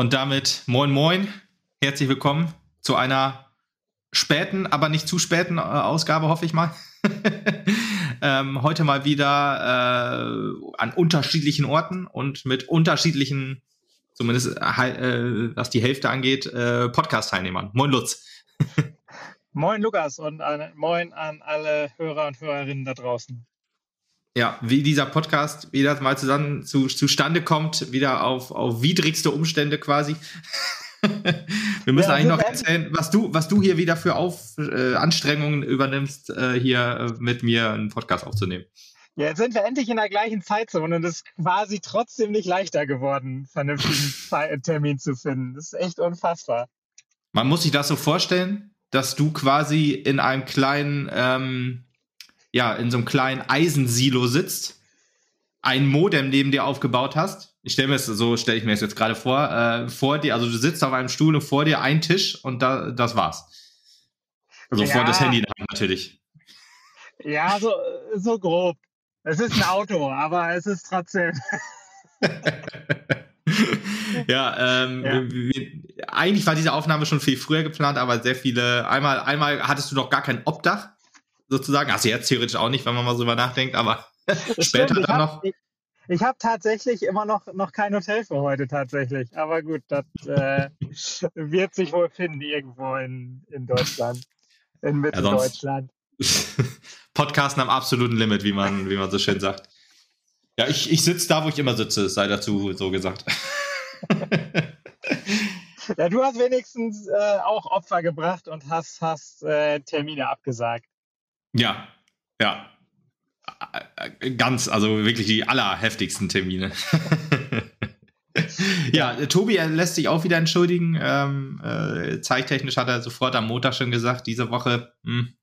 Und damit moin moin, herzlich willkommen zu einer späten, aber nicht zu späten äh, Ausgabe, hoffe ich mal. ähm, heute mal wieder äh, an unterschiedlichen Orten und mit unterschiedlichen, zumindest äh, was die Hälfte angeht, äh, Podcast-Teilnehmern. Moin Lutz. moin Lukas und an, moin an alle Hörer und Hörerinnen da draußen ja, wie dieser Podcast wieder mal zusammen zu, zustande kommt, wieder auf, auf widrigste Umstände quasi. Wir müssen ja, eigentlich noch erzählen, was du, was du hier wieder für auf, äh, Anstrengungen übernimmst, äh, hier äh, mit mir einen Podcast aufzunehmen. Ja, jetzt sind wir endlich in der gleichen Zeitzone und es ist quasi trotzdem nicht leichter geworden, vernünftigen Termin zu finden. Das ist echt unfassbar. Man muss sich das so vorstellen, dass du quasi in einem kleinen ähm, ja, in so einem kleinen Eisensilo sitzt, ein Modem neben dir aufgebaut hast. Ich stelle mir es so, stelle ich mir es jetzt gerade vor, äh, vor dir, also du sitzt auf einem Stuhl und vor dir ein Tisch und da, das war's. Also ja. vor das Handy natürlich. Ja, so, so grob. Es ist ein Auto, aber es ist trotzdem. ja, ähm, ja. Wir, eigentlich war diese Aufnahme schon viel früher geplant, aber sehr viele. Einmal, einmal hattest du noch gar kein Obdach sozusagen. Du jetzt theoretisch auch nicht, wenn man mal so drüber nachdenkt, aber später stimmt, dann noch. Ich, ich habe tatsächlich immer noch, noch kein Hotel für heute tatsächlich. Aber gut, das äh, wird sich wohl finden irgendwo in, in Deutschland. In Mitteldeutschland. Ja, Podcasten am absoluten Limit, wie man, wie man so schön sagt. Ja, ich, ich sitze da, wo ich immer sitze, sei dazu so gesagt. ja, du hast wenigstens äh, auch Opfer gebracht und hast, hast äh, Termine abgesagt. Ja, ja. Ganz, also wirklich die allerheftigsten Termine. ja, Tobi er lässt sich auch wieder entschuldigen. Ähm, äh, zeittechnisch hat er sofort am Montag schon gesagt, diese Woche hm,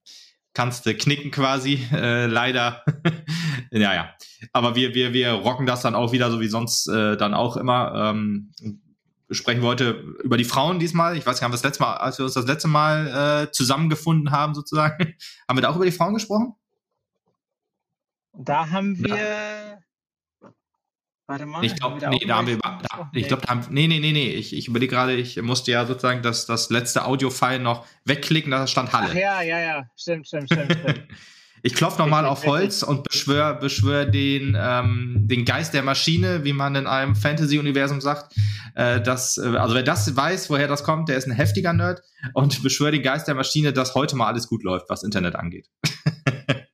kannst du knicken quasi. Äh, leider. ja, ja. Aber wir, wir, wir rocken das dann auch wieder, so wie sonst äh, dann auch immer. Ähm, sprechen wir heute über die Frauen diesmal. Ich weiß nicht, haben wir das letzte Mal, als wir uns das letzte Mal äh, zusammengefunden haben, sozusagen, haben wir da auch über die Frauen gesprochen? Da haben wir. Ja. Warte mal. Ich glaube, nee, da haben wir da, ich glaube, da haben, nee, nee, nee, nee, ich, ich überlege gerade, ich musste ja sozusagen das, das letzte Audio-File noch wegklicken, da stand Halle. Ach ja, ja, ja, stimmt, stimmt, stimmt, stimmt. Ich klopfe nochmal auf Holz und beschwör, beschwör den, ähm, den Geist der Maschine, wie man in einem Fantasy-Universum sagt. Äh, dass, äh, also wer das weiß, woher das kommt, der ist ein heftiger Nerd und beschwör den Geist der Maschine, dass heute mal alles gut läuft, was Internet angeht.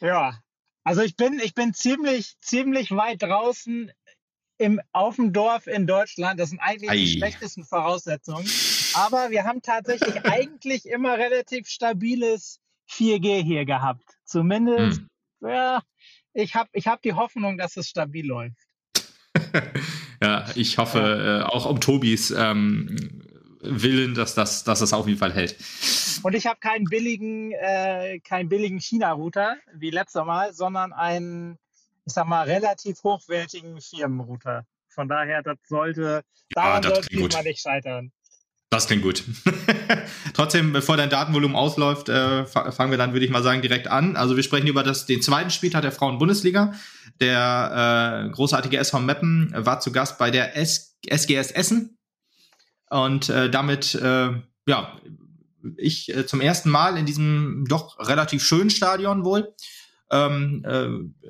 ja, also ich bin, ich bin ziemlich, ziemlich weit draußen im, auf dem Dorf in Deutschland. Das sind eigentlich Ei. die schlechtesten Voraussetzungen. Aber wir haben tatsächlich eigentlich immer relativ stabiles 4G hier gehabt. Zumindest, hm. ja, ich habe ich hab die Hoffnung, dass es stabil läuft. ja, ich hoffe ja. äh, auch um Tobis ähm, Willen, dass das, dass das auf jeden Fall hält. Und ich habe keinen billigen, äh, keinen billigen China-Router wie letztes Mal, sondern einen, ich sag mal, relativ hochwertigen Firmenrouter. Von daher, das sollte, daran ja, sollte man nicht scheitern. Das klingt gut. Trotzdem, bevor dein Datenvolumen ausläuft, äh, fangen wir dann, würde ich mal sagen, direkt an. Also wir sprechen über das, den zweiten Spieltag der Frauen-Bundesliga. Der äh, großartige SV Meppen war zu Gast bei der S SGS Essen. Und äh, damit, äh, ja, ich äh, zum ersten Mal in diesem doch relativ schönen Stadion wohl. Ähm, äh,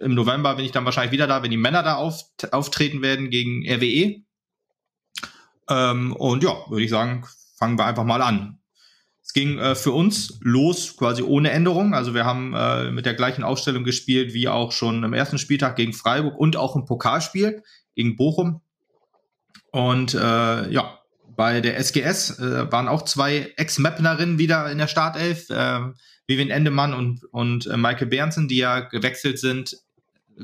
Im November bin ich dann wahrscheinlich wieder da, wenn die Männer da auf, auftreten werden gegen RWE. Ähm, und ja, würde ich sagen, fangen wir einfach mal an. Es ging äh, für uns los quasi ohne Änderung. Also wir haben äh, mit der gleichen Aufstellung gespielt wie auch schon im ersten Spieltag gegen Freiburg und auch im Pokalspiel gegen Bochum. Und äh, ja, bei der SGS äh, waren auch zwei Ex-Mapnerinnen wieder in der Startelf, äh, Vivian Endemann und, und äh, Michael Bernsen, die ja gewechselt sind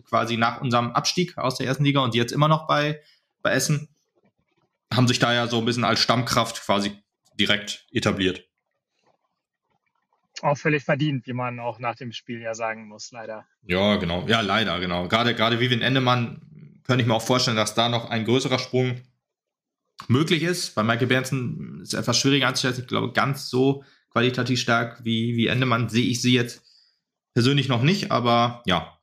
quasi nach unserem Abstieg aus der ersten Liga und die jetzt immer noch bei, bei Essen haben sich da ja so ein bisschen als Stammkraft quasi direkt etabliert. Auch völlig verdient, wie man auch nach dem Spiel ja sagen muss, leider. Ja, genau. Ja, leider, genau. Gerade, gerade Vivian Endemann könnte ich mir auch vorstellen, dass da noch ein größerer Sprung möglich ist. Bei Michael Bernsen ist es etwas schwieriger anzustellen. Ich glaube, ganz so qualitativ stark wie, wie Endemann sehe ich sie jetzt persönlich noch nicht, aber ja.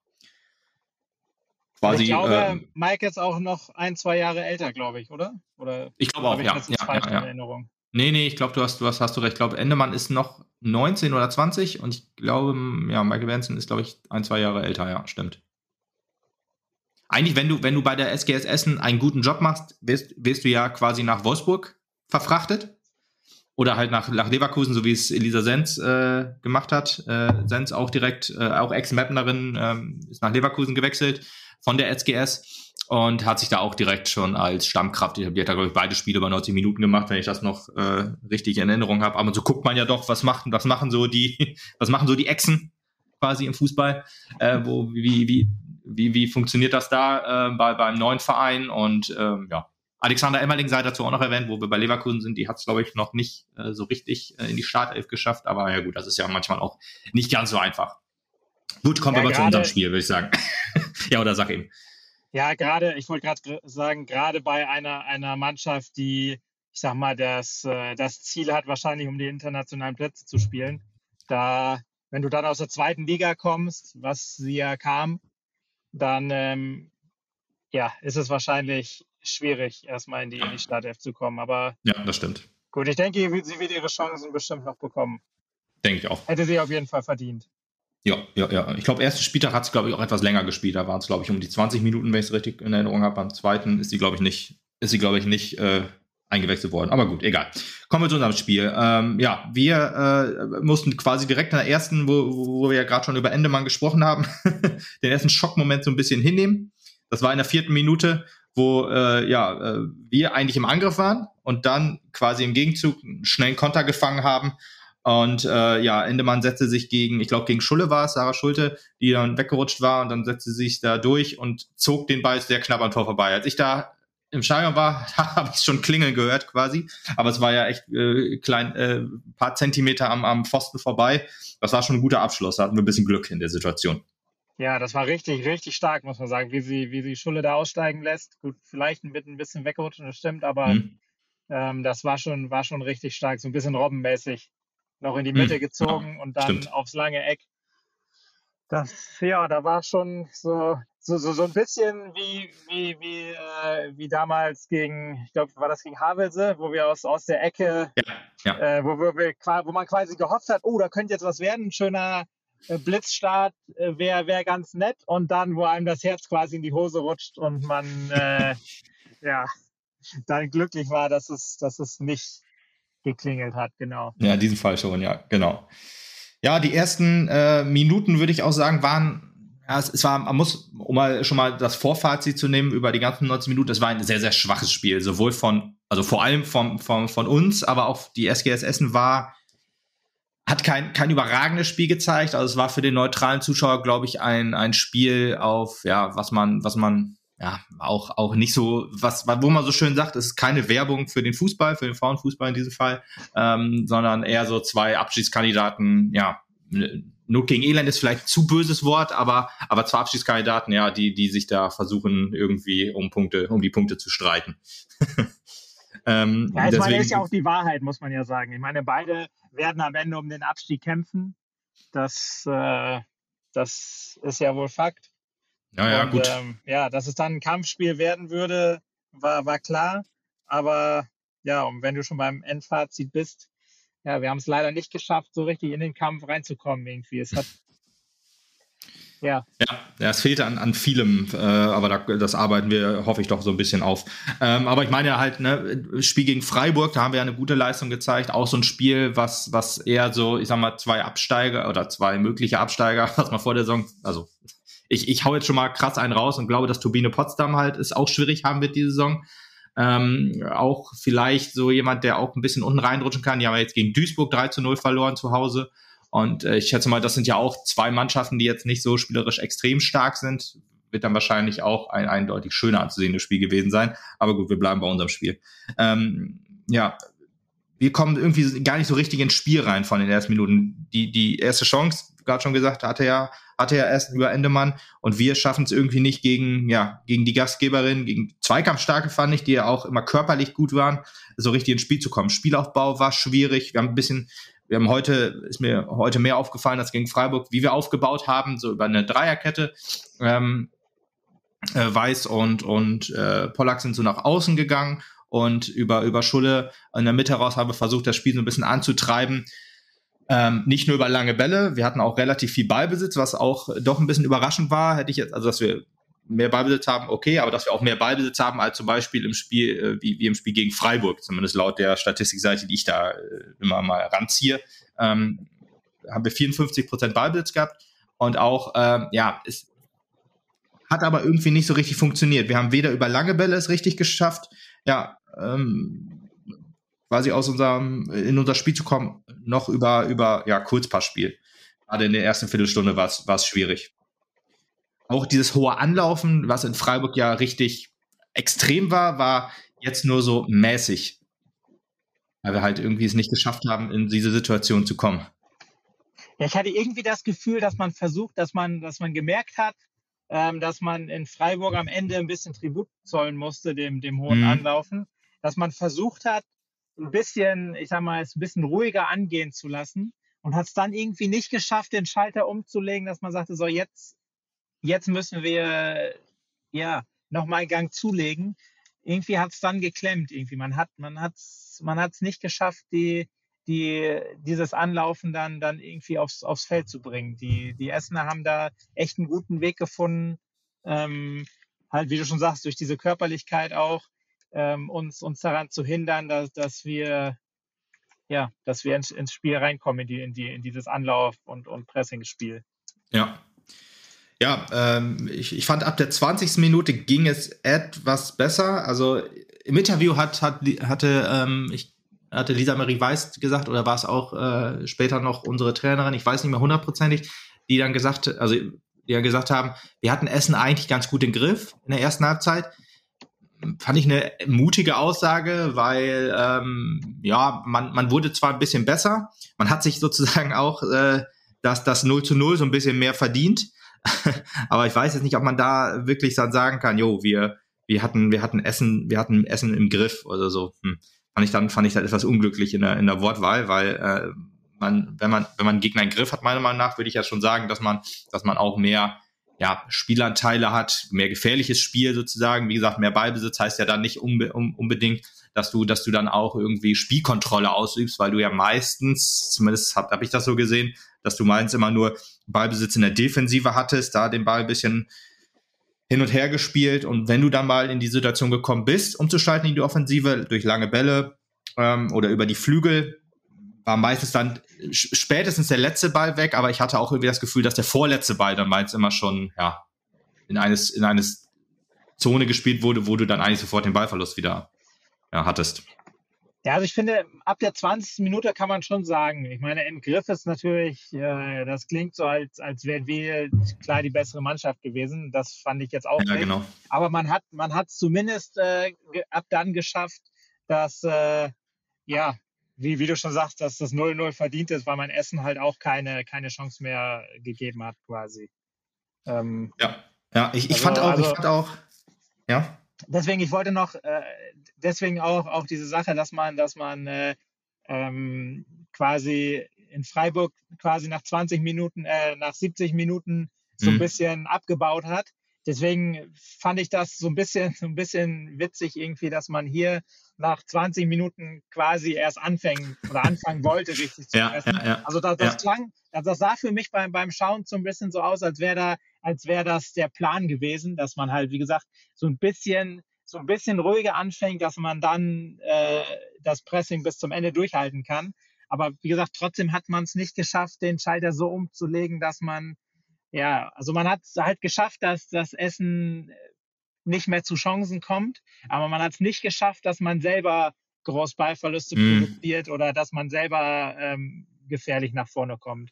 Quasi. Ich glaube, ähm, Mike ist auch noch ein, zwei Jahre älter, glaube ich, oder? oder ich glaube auch, ich ja. ja, ja, ja. Erinnerung? Nee, nee, ich glaube, du hast, du hast, hast du recht. Ich glaube, Endemann ist noch 19 oder 20 und ich glaube, ja, Michael Benson ist, glaube ich, ein, zwei Jahre älter, ja, stimmt. Eigentlich, wenn du, wenn du bei der SGS Essen einen guten Job machst, wirst, wirst du ja quasi nach Wolfsburg verfrachtet. Oder halt nach, nach Leverkusen, so wie es Elisa Sens äh, gemacht hat. Äh, Sens auch direkt, äh, auch Ex-Mapnerin, ähm, ist nach Leverkusen gewechselt von der SGS und hat sich da auch direkt schon als Stammkraft etabliert. Hat, glaube ich, beide Spiele über 90 Minuten gemacht, wenn ich das noch äh, richtig in Erinnerung habe. Aber so guckt man ja doch, was machen, was machen so die, was machen so die Echsen quasi im Fußball, äh, wo, wie, wie, wie, wie funktioniert das da äh, bei, beim neuen Verein und ähm, ja, Alexander Emmerling sei dazu auch noch erwähnt, wo wir bei Leverkusen sind. Die hat es, glaube ich, noch nicht äh, so richtig äh, in die Startelf geschafft. Aber ja gut, das ist ja manchmal auch nicht ganz so einfach. Gut, kommen wir ja, aber zu unserem Spiel, würde ich sagen. ja, oder sag eben. Ja, gerade, ich wollte gerade sagen, gerade bei einer, einer Mannschaft, die, ich sag mal, das, äh, das Ziel hat, wahrscheinlich um die internationalen Plätze zu spielen, da, wenn du dann aus der zweiten Liga kommst, was sie ja kam, dann ähm, ja, ist es wahrscheinlich schwierig, erstmal in die, in die Startelf zu kommen. Aber ja, das stimmt. Gut, ich denke, sie wird ihre Chancen bestimmt noch bekommen. Denke ich auch. Hätte sie auf jeden Fall verdient. Ja, ja, ja. Ich glaube, ersten Spieltag hat sie, glaube ich, auch etwas länger gespielt. Da waren es, glaube ich, um die 20 Minuten, wenn ich es richtig in Erinnerung habe. Beim zweiten ist sie, glaube ich, nicht, ist sie, glaube ich, nicht äh, eingewechselt worden. Aber gut, egal. Kommen wir zu unserem Spiel. Ähm, ja, wir äh, mussten quasi direkt in der ersten, wo, wo wir ja gerade schon über Endemann gesprochen haben, den ersten Schockmoment so ein bisschen hinnehmen. Das war in der vierten Minute, wo äh, ja, äh, wir eigentlich im Angriff waren und dann quasi im Gegenzug einen schnellen Konter gefangen haben. Und äh, ja, Endemann setzte sich gegen, ich glaube, gegen Schulle war es, Sarah Schulte, die dann weggerutscht war und dann setzte sie sich da durch und zog den Ball sehr knapp am Tor vorbei. Als ich da im Stadion war, habe ich schon klingeln gehört quasi. Aber es war ja echt äh, klein, äh, paar Zentimeter am, am Pfosten vorbei. Das war schon ein guter Abschluss. Da hatten wir ein bisschen Glück in der Situation. Ja, das war richtig, richtig stark, muss man sagen, wie sie, wie sie Schulle da aussteigen lässt. Gut, vielleicht mit ein bisschen wegrutschen, das stimmt, aber mhm. ähm, das war schon, war schon richtig stark, so ein bisschen robbenmäßig noch in die Mitte mhm. gezogen ja, und dann stimmt. aufs lange Eck. Das, ja, da war schon so, so, so, so ein bisschen wie, wie, wie, äh, wie damals gegen, ich glaube, war das gegen Havelse, wo wir aus, aus der Ecke, ja, ja. Äh, wo, wir, wo man quasi gehofft hat, oh, da könnte jetzt was werden, ein schöner äh, Blitzstart äh, wäre wär ganz nett und dann, wo einem das Herz quasi in die Hose rutscht und man äh, ja dann glücklich war, dass es, dass es nicht geklingelt hat, genau. Ja, in diesem Fall schon, ja, genau. Ja, die ersten äh, Minuten würde ich auch sagen, waren, ja, es, es, war, man muss, um mal schon mal das Vorfazit zu nehmen über die ganzen 19 Minuten, es war ein sehr, sehr schwaches Spiel, sowohl von, also vor allem vom, vom, von uns, aber auch die SGS Essen war hat kein, kein überragendes Spiel gezeigt. Also es war für den neutralen Zuschauer, glaube ich, ein, ein Spiel auf, ja, was man, was man, ja, auch, auch nicht so, was, wo man so schön sagt, es ist keine Werbung für den Fußball, für den Frauenfußball in diesem Fall, ähm, sondern eher so zwei Abschiedskandidaten, ja, Not gegen Elend ist vielleicht zu böses Wort, aber, aber zwei Abschiedskandidaten, ja, die, die sich da versuchen, irgendwie um Punkte, um die Punkte zu streiten. ähm, ja, ich deswegen, meine, ist ja auch die Wahrheit, muss man ja sagen. Ich meine, beide werden am Ende um den Abstieg kämpfen. Das, äh, das ist ja wohl Fakt. Ja, ja, und, gut. Ähm, ja, dass es dann ein Kampfspiel werden würde, war, war klar. Aber ja, und wenn du schon beim Endfazit bist, ja, wir haben es leider nicht geschafft, so richtig in den Kampf reinzukommen irgendwie. Es hat ja. Ja, es fehlte an, an vielem, äh, aber da, das arbeiten wir, hoffe ich, doch so ein bisschen auf. Ähm, aber ich meine ja halt, ne, Spiel gegen Freiburg, da haben wir ja eine gute Leistung gezeigt. Auch so ein Spiel, was, was eher so, ich sag mal, zwei Absteiger oder zwei mögliche Absteiger, was man vor der Saison, also ich, ich hau jetzt schon mal krass einen raus und glaube, dass Turbine Potsdam halt ist auch schwierig haben wird diese Saison. Ähm, auch vielleicht so jemand, der auch ein bisschen unten reinrutschen kann. Die haben ja jetzt gegen Duisburg 3 zu 0 verloren zu Hause. Und äh, ich schätze mal, das sind ja auch zwei Mannschaften, die jetzt nicht so spielerisch extrem stark sind. Wird dann wahrscheinlich auch ein eindeutig schöner anzusehendes Spiel gewesen sein. Aber gut, wir bleiben bei unserem Spiel. Ähm, ja, wir kommen irgendwie gar nicht so richtig ins Spiel rein von den ersten Minuten. Die, die erste Chance, gerade schon gesagt, hatte ja, hatte ja erst über Endemann und wir schaffen es irgendwie nicht gegen, ja, gegen die Gastgeberin, gegen Zweikampfstarke fand ich, die ja auch immer körperlich gut waren, so richtig ins Spiel zu kommen. Spielaufbau war schwierig. Wir haben ein bisschen, wir haben heute, ist mir heute mehr aufgefallen als gegen Freiburg, wie wir aufgebaut haben, so über eine Dreierkette. Ähm, Äh, Weiß und, und äh, Pollack sind so nach außen gegangen und über, über Schulle in der Mitte raus haben wir versucht, das Spiel so ein bisschen anzutreiben. Ähm, nicht nur über lange Bälle, wir hatten auch relativ viel Ballbesitz, was auch doch ein bisschen überraschend war. Hätte ich jetzt, also dass wir mehr Ballbesitz haben, okay, aber dass wir auch mehr Ballbesitz haben als zum Beispiel im Spiel, äh, wie, wie im Spiel gegen Freiburg, zumindest laut der Statistikseite, die ich da äh, immer mal ranziehe, ähm, haben wir 54 Prozent Ballbesitz gehabt und auch, ähm, ja, es hat aber irgendwie nicht so richtig funktioniert. Wir haben weder über lange Bälle es richtig geschafft, ja, ähm, quasi aus unserem, in unser Spiel zu kommen, noch über, über, ja, Kurzpassspiel. Gerade in der ersten Viertelstunde war es schwierig auch dieses hohe Anlaufen, was in Freiburg ja richtig extrem war, war jetzt nur so mäßig. Weil wir halt irgendwie es nicht geschafft haben, in diese Situation zu kommen. Ja, ich hatte irgendwie das Gefühl, dass man versucht, dass man, dass man gemerkt hat, ähm, dass man in Freiburg am Ende ein bisschen Tribut zollen musste, dem, dem hohen mhm. Anlaufen. Dass man versucht hat, ein bisschen, ich sag mal, es ein bisschen ruhiger angehen zu lassen und hat es dann irgendwie nicht geschafft, den Schalter umzulegen, dass man sagte, so jetzt jetzt müssen wir ja nochmal einen Gang zulegen. Irgendwie hat es dann geklemmt. Irgendwie man hat man hat's man hat's nicht geschafft, die die dieses Anlaufen dann dann irgendwie aufs aufs Feld zu bringen. Die die Essener haben da echt einen guten Weg gefunden. Ähm, halt wie du schon sagst durch diese Körperlichkeit auch ähm, uns uns daran zu hindern, dass dass wir ja, dass wir ins, ins Spiel reinkommen, in, die, in, die, in dieses Anlauf- und, und Pressing-Spiel. Ja, ja, ähm, ich, ich fand ab der 20. Minute ging es etwas besser. Also im Interview hat, hat hatte ähm, ich hatte Lisa Marie Weiß gesagt oder war es auch äh, später noch unsere Trainerin, ich weiß nicht mehr hundertprozentig, die dann gesagt, also die ja gesagt haben, wir hatten Essen eigentlich ganz gut im Griff in der ersten Halbzeit. Fand ich eine mutige Aussage, weil ähm, ja, man, man wurde zwar ein bisschen besser, man hat sich sozusagen auch äh, das, das 0 zu 0 so ein bisschen mehr verdient. aber ich weiß jetzt nicht, ob man da wirklich dann sagen kann, jo, wir, wir hatten, wir hatten Essen, wir hatten Essen im Griff oder so. Hm. Fand ich dann, fand ich dann etwas unglücklich in der, in der Wortwahl, weil äh, man, wenn man, wenn man Gegner im Griff hat, meiner Meinung nach, würde ich ja schon sagen, dass man, dass man auch mehr ja, Spielanteile hat, mehr gefährliches Spiel sozusagen. Wie gesagt, mehr Ballbesitz heißt ja dann nicht unbe unbedingt, dass du, dass du dann auch irgendwie Spielkontrolle ausübst, weil du ja meistens, zumindest habe hab ich das so gesehen, dass du meinst immer nur Ballbesitz in der Defensive hattest, da den Ball ein bisschen hin und her gespielt und wenn du dann mal in die Situation gekommen bist, umzuschalten in die Offensive durch lange Bälle ähm, oder über die Flügel, war meistens dann spätestens der letzte Ball weg, aber ich hatte auch irgendwie das Gefühl, dass der vorletzte Ball dann meins immer schon ja in eines in eines Zone gespielt wurde, wo du dann eigentlich sofort den Ballverlust wieder ja, hattest. Ja, also ich finde, ab der 20. Minute kann man schon sagen. Ich meine, im Griff ist natürlich, äh, das klingt so, als, als wären wir klar die bessere Mannschaft gewesen. Das fand ich jetzt auch ja, nicht. Genau. Aber man hat man hat zumindest äh, ab dann geschafft, dass, äh, ja, wie, wie du schon sagst, dass das 0-0 verdient ist, weil mein Essen halt auch keine, keine Chance mehr gegeben hat, quasi. Ähm, ja, ja, ich, ich also, fand auch, also, ich fand auch, ja deswegen, ich wollte noch, äh, deswegen auch, auch diese Sache, dass man, dass man äh, ähm, quasi in Freiburg quasi nach 20 Minuten, äh, nach 70 Minuten so ein mhm. bisschen abgebaut hat. Deswegen fand ich das so ein bisschen, so ein bisschen witzig irgendwie, dass man hier nach 20 Minuten quasi erst anfängt oder anfangen wollte, richtig zu ja, essen. Ja, ja, also das, das klang, das sah für mich beim, beim Schauen so ein bisschen so aus, als wäre da, als wäre das der Plan gewesen, dass man halt, wie gesagt, so ein bisschen, so ein bisschen ruhiger anfängt, dass man dann äh, das Pressing bis zum Ende durchhalten kann. Aber wie gesagt, trotzdem hat man es nicht geschafft, den Schalter so umzulegen, dass man ja, also man hat es halt geschafft, dass das Essen nicht mehr zu Chancen kommt, aber man hat es nicht geschafft, dass man selber Großballverluste mm. produziert oder dass man selber ähm, gefährlich nach vorne kommt.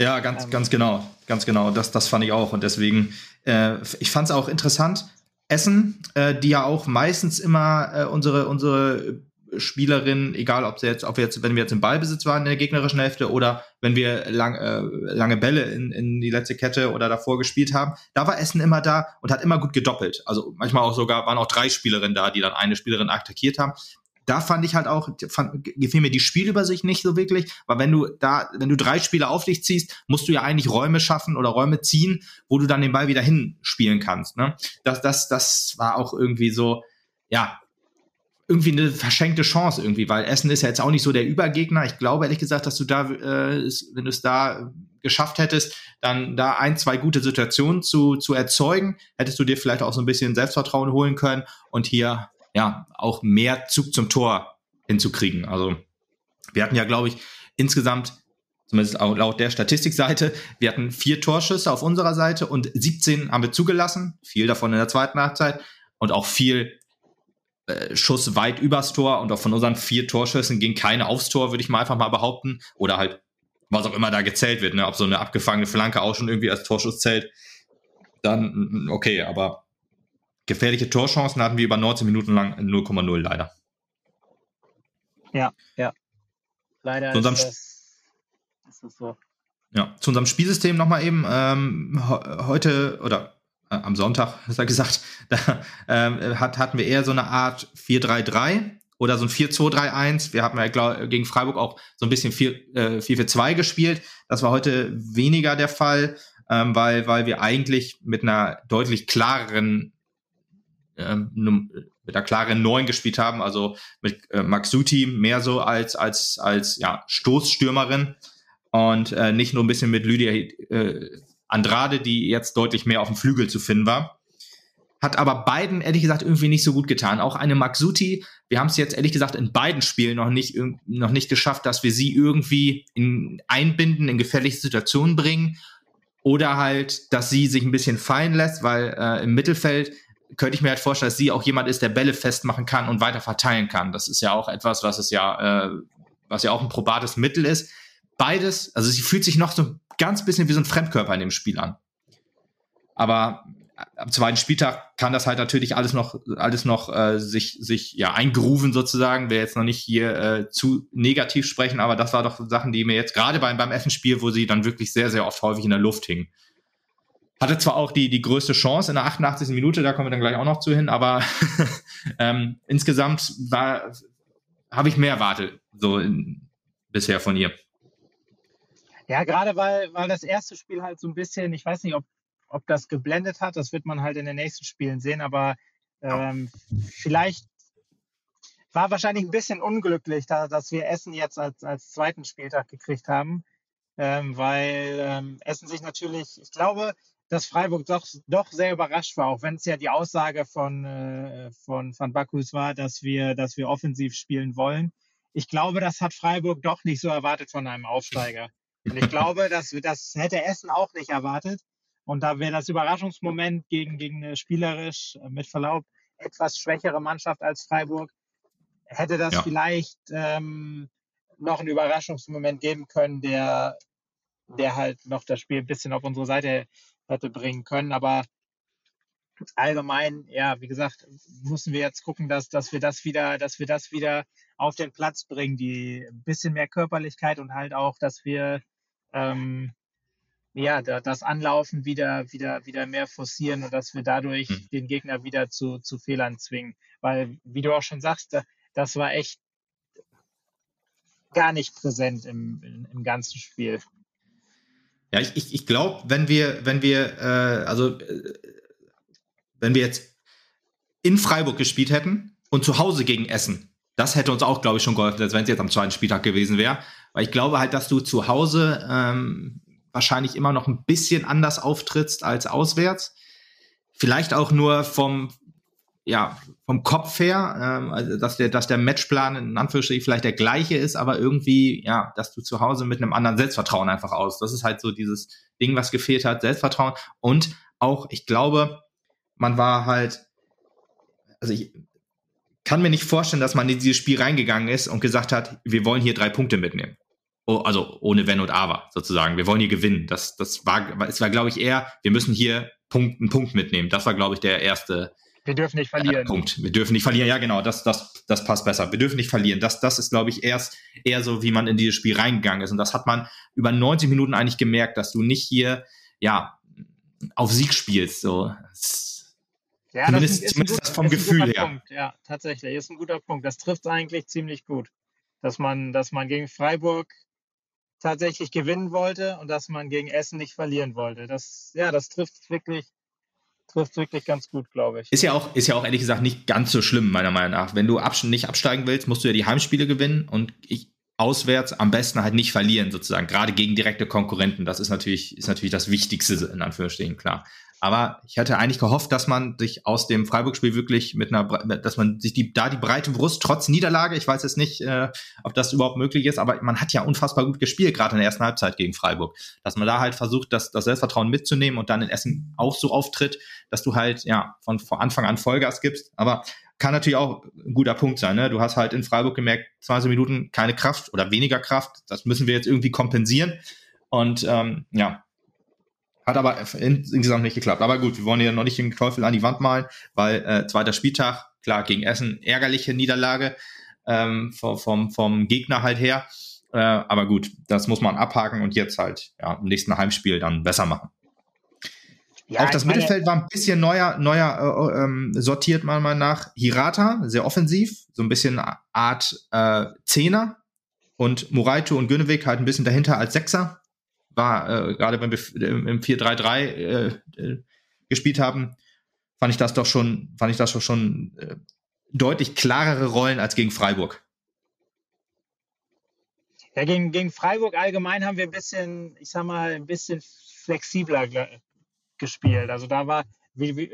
Ja, ganz, ähm, ganz genau, ganz genau. Das, das fand ich auch und deswegen, äh, ich fand es auch interessant. Essen, äh, die ja auch meistens immer äh, unsere unsere Spielerin, egal ob sie jetzt, ob wir jetzt, wenn wir jetzt im Ballbesitz waren in der gegnerischen Hälfte oder wenn wir lang, äh, lange Bälle in, in die letzte Kette oder davor gespielt haben, da war Essen immer da und hat immer gut gedoppelt. Also manchmal auch sogar waren auch drei Spielerinnen da, die dann eine Spielerin attackiert haben. da fand ich halt auch, fand, gefiel mir die Spielübersicht nicht so wirklich, weil wenn du da, wenn du drei Spieler auf dich ziehst, musst du ja eigentlich Räume schaffen oder Räume ziehen, wo du dann den Ball wieder hinspielen kannst. Ne? Das, das, das war auch irgendwie so, ja, irgendwie eine verschenkte Chance irgendwie, weil Essen ist ja jetzt auch nicht so der Übergegner. Ich glaube ehrlich gesagt, dass du da, äh, wenn du es da geschafft hättest, dann da ein, zwei gute Situationen zu, zu erzeugen, hättest du dir vielleicht auch so ein bisschen Selbstvertrauen holen können und hier ja auch mehr Zug zum Tor hinzukriegen. Also wir hatten ja, glaube ich, insgesamt zumindest auch laut der Statistikseite, wir hatten vier Torschüsse auf unserer Seite und 17 haben wir zugelassen, viel davon in der zweiten Halbzeit und auch viel äh, Schuss weit übers Tor und auch von unseren vier Torschüssen ging keine aufs Tor, würde ich mal einfach mal behaupten. Oder halt, was auch immer da gezählt wird, ne? ob so eine abgefangene Flanke auch schon irgendwie als Torschuss zählt, dann okay, aber gefährliche Torchancen hatten wir über 19 Minuten lang 0,0 leider. Ja, ja. Leider ist das, ist das so. Ja, zu unserem Spielsystem nochmal eben. Ähm, heute oder äh, am Sonntag, ist er gesagt, da ähm, hat, hatten wir eher so eine Art 4-3-3 oder so ein 4-2-3-1. Wir haben ja glaub, gegen Freiburg auch so ein bisschen 4-4-2 äh, gespielt. Das war heute weniger der Fall, ähm, weil, weil wir eigentlich mit einer deutlich klareren ähm, mit einer klaren Neun gespielt haben, also mit äh, Maxuti mehr so als als als ja Stoßstürmerin und äh, nicht nur ein bisschen mit Lydia äh, Andrade, die jetzt deutlich mehr auf dem Flügel zu finden war. Hat aber beiden, ehrlich gesagt, irgendwie nicht so gut getan. Auch eine Maxuti, wir haben es jetzt ehrlich gesagt in beiden Spielen noch nicht, noch nicht geschafft, dass wir sie irgendwie in, einbinden, in gefährliche Situationen bringen. Oder halt, dass sie sich ein bisschen fallen lässt, weil äh, im Mittelfeld könnte ich mir halt vorstellen, dass sie auch jemand ist, der Bälle festmachen kann und weiter verteilen kann. Das ist ja auch etwas, was es ja, äh, was ja auch ein probates Mittel ist. Beides, also sie fühlt sich noch so ganz bisschen wie so ein Fremdkörper in dem Spiel an. Aber am zweiten Spieltag kann das halt natürlich alles noch, alles noch äh, sich, sich ja eingrooven sozusagen. Wir jetzt noch nicht hier äh, zu negativ sprechen, aber das war doch Sachen, die mir jetzt gerade beim, beim Essen-Spiel, wo sie dann wirklich sehr, sehr oft häufig in der Luft hingen. Hatte zwar auch die, die größte Chance in der 88. Minute, da kommen wir dann gleich auch noch zu hin, aber ähm, insgesamt war, habe ich mehr erwartet, so in, bisher von ihr. Ja, gerade weil, weil das erste Spiel halt so ein bisschen, ich weiß nicht, ob, ob das geblendet hat, das wird man halt in den nächsten Spielen sehen, aber ähm, vielleicht war wahrscheinlich ein bisschen unglücklich, da, dass wir Essen jetzt als, als zweiten Spieltag gekriegt haben, ähm, weil ähm, Essen sich natürlich, ich glaube, dass Freiburg doch, doch sehr überrascht war, auch wenn es ja die Aussage von, äh, von Van Bakus war, dass wir, dass wir offensiv spielen wollen. Ich glaube, das hat Freiburg doch nicht so erwartet von einem Aufsteiger. Und ich glaube, dass, das hätte Essen auch nicht erwartet. Und da wäre das Überraschungsmoment gegen, gegen eine spielerisch, äh, mit Verlaub, etwas schwächere Mannschaft als Freiburg, hätte das ja. vielleicht ähm, noch einen Überraschungsmoment geben können, der, der halt noch das Spiel ein bisschen auf unsere Seite hätte bringen können. Aber allgemein, ja, wie gesagt, müssen wir jetzt gucken, dass, dass wir das wieder, dass wir das wieder auf den Platz bringen, die ein bisschen mehr Körperlichkeit und halt auch, dass wir ähm, ja, da, das Anlaufen wieder, wieder, wieder mehr forcieren und dass wir dadurch mhm. den Gegner wieder zu, zu Fehlern zwingen. Weil, wie du auch schon sagst, das war echt gar nicht präsent im, im, im ganzen Spiel. Ja, ich, ich, ich glaube, wenn wir, wenn wir, äh, also äh, wenn wir jetzt in Freiburg gespielt hätten und zu Hause gegen Essen, das hätte uns auch, glaube ich, schon geholfen, als wenn es jetzt am zweiten Spieltag gewesen wäre. Weil ich glaube halt, dass du zu Hause ähm, wahrscheinlich immer noch ein bisschen anders auftrittst als auswärts. Vielleicht auch nur vom, ja, vom Kopf her, ähm, also dass der, dass der Matchplan in Anführungsstrichen vielleicht der gleiche ist, aber irgendwie, ja, dass du zu Hause mit einem anderen Selbstvertrauen einfach aus. Das ist halt so dieses Ding, was gefehlt hat, Selbstvertrauen. Und auch, ich glaube, man war halt, also ich, kann mir nicht vorstellen, dass man in dieses Spiel reingegangen ist und gesagt hat, wir wollen hier drei Punkte mitnehmen. Oh, also ohne Wenn und Aber sozusagen. Wir wollen hier gewinnen. Das, das war, es war, glaube ich, eher, wir müssen hier Punkt, einen Punkt mitnehmen. Das war, glaube ich, der erste. Wir dürfen nicht verlieren. Punkt. Wir dürfen nicht verlieren. Ja, genau. Das, das, das passt besser. Wir dürfen nicht verlieren. Das, das ist, glaube ich, erst eher so, wie man in dieses Spiel reingegangen ist. Und das hat man über 90 Minuten eigentlich gemerkt, dass du nicht hier, ja, auf Sieg spielst. So. Ja, zumindest, das ist, zumindest gut, vom Gefühl her. Punkt. Ja, tatsächlich, ist ein guter Punkt. Das trifft eigentlich ziemlich gut, dass man, dass man gegen Freiburg tatsächlich gewinnen wollte und dass man gegen Essen nicht verlieren wollte. Das, ja, das trifft wirklich, trifft wirklich ganz gut, glaube ich. Ist ja auch, ist ja auch ehrlich gesagt nicht ganz so schlimm, meiner Meinung nach. Wenn du nicht absteigen willst, musst du ja die Heimspiele gewinnen und ich auswärts am besten halt nicht verlieren, sozusagen, gerade gegen direkte Konkurrenten. Das ist natürlich, ist natürlich das Wichtigste, in Anführungsstrichen, klar. Aber ich hatte eigentlich gehofft, dass man sich aus dem Freiburg-Spiel wirklich mit einer, dass man sich die, da die breite Brust trotz Niederlage, ich weiß jetzt nicht, äh, ob das überhaupt möglich ist, aber man hat ja unfassbar gut gespielt, gerade in der ersten Halbzeit gegen Freiburg. Dass man da halt versucht, das, das Selbstvertrauen mitzunehmen und dann in Essen auch so auftritt, dass du halt, ja, von, von Anfang an Vollgas gibst. Aber kann natürlich auch ein guter Punkt sein. Ne? Du hast halt in Freiburg gemerkt, 20 Minuten keine Kraft oder weniger Kraft. Das müssen wir jetzt irgendwie kompensieren. Und ähm, ja, hat aber insgesamt nicht geklappt. Aber gut, wir wollen ja noch nicht den Teufel an die Wand malen, weil äh, zweiter Spieltag, klar, gegen Essen, ärgerliche Niederlage ähm, vom, vom, vom Gegner halt her. Äh, aber gut, das muss man abhaken und jetzt halt ja, im nächsten Heimspiel dann besser machen. Ja, Auch das Mittelfeld war ein bisschen neuer, neuer äh, ähm, sortiert, mal mal nach. Hirata, sehr offensiv, so ein bisschen Art äh, Zehner. Und Moraito und Gönneweg halt ein bisschen dahinter als Sechser war, äh, gerade wenn wir im 4-3-3 äh, äh, gespielt haben, fand ich das doch schon, fand ich das doch schon äh, deutlich klarere Rollen als gegen Freiburg. Ja, gegen, gegen Freiburg allgemein haben wir ein bisschen, ich sag mal, ein bisschen flexibler gespielt. Also da war, wie, wie,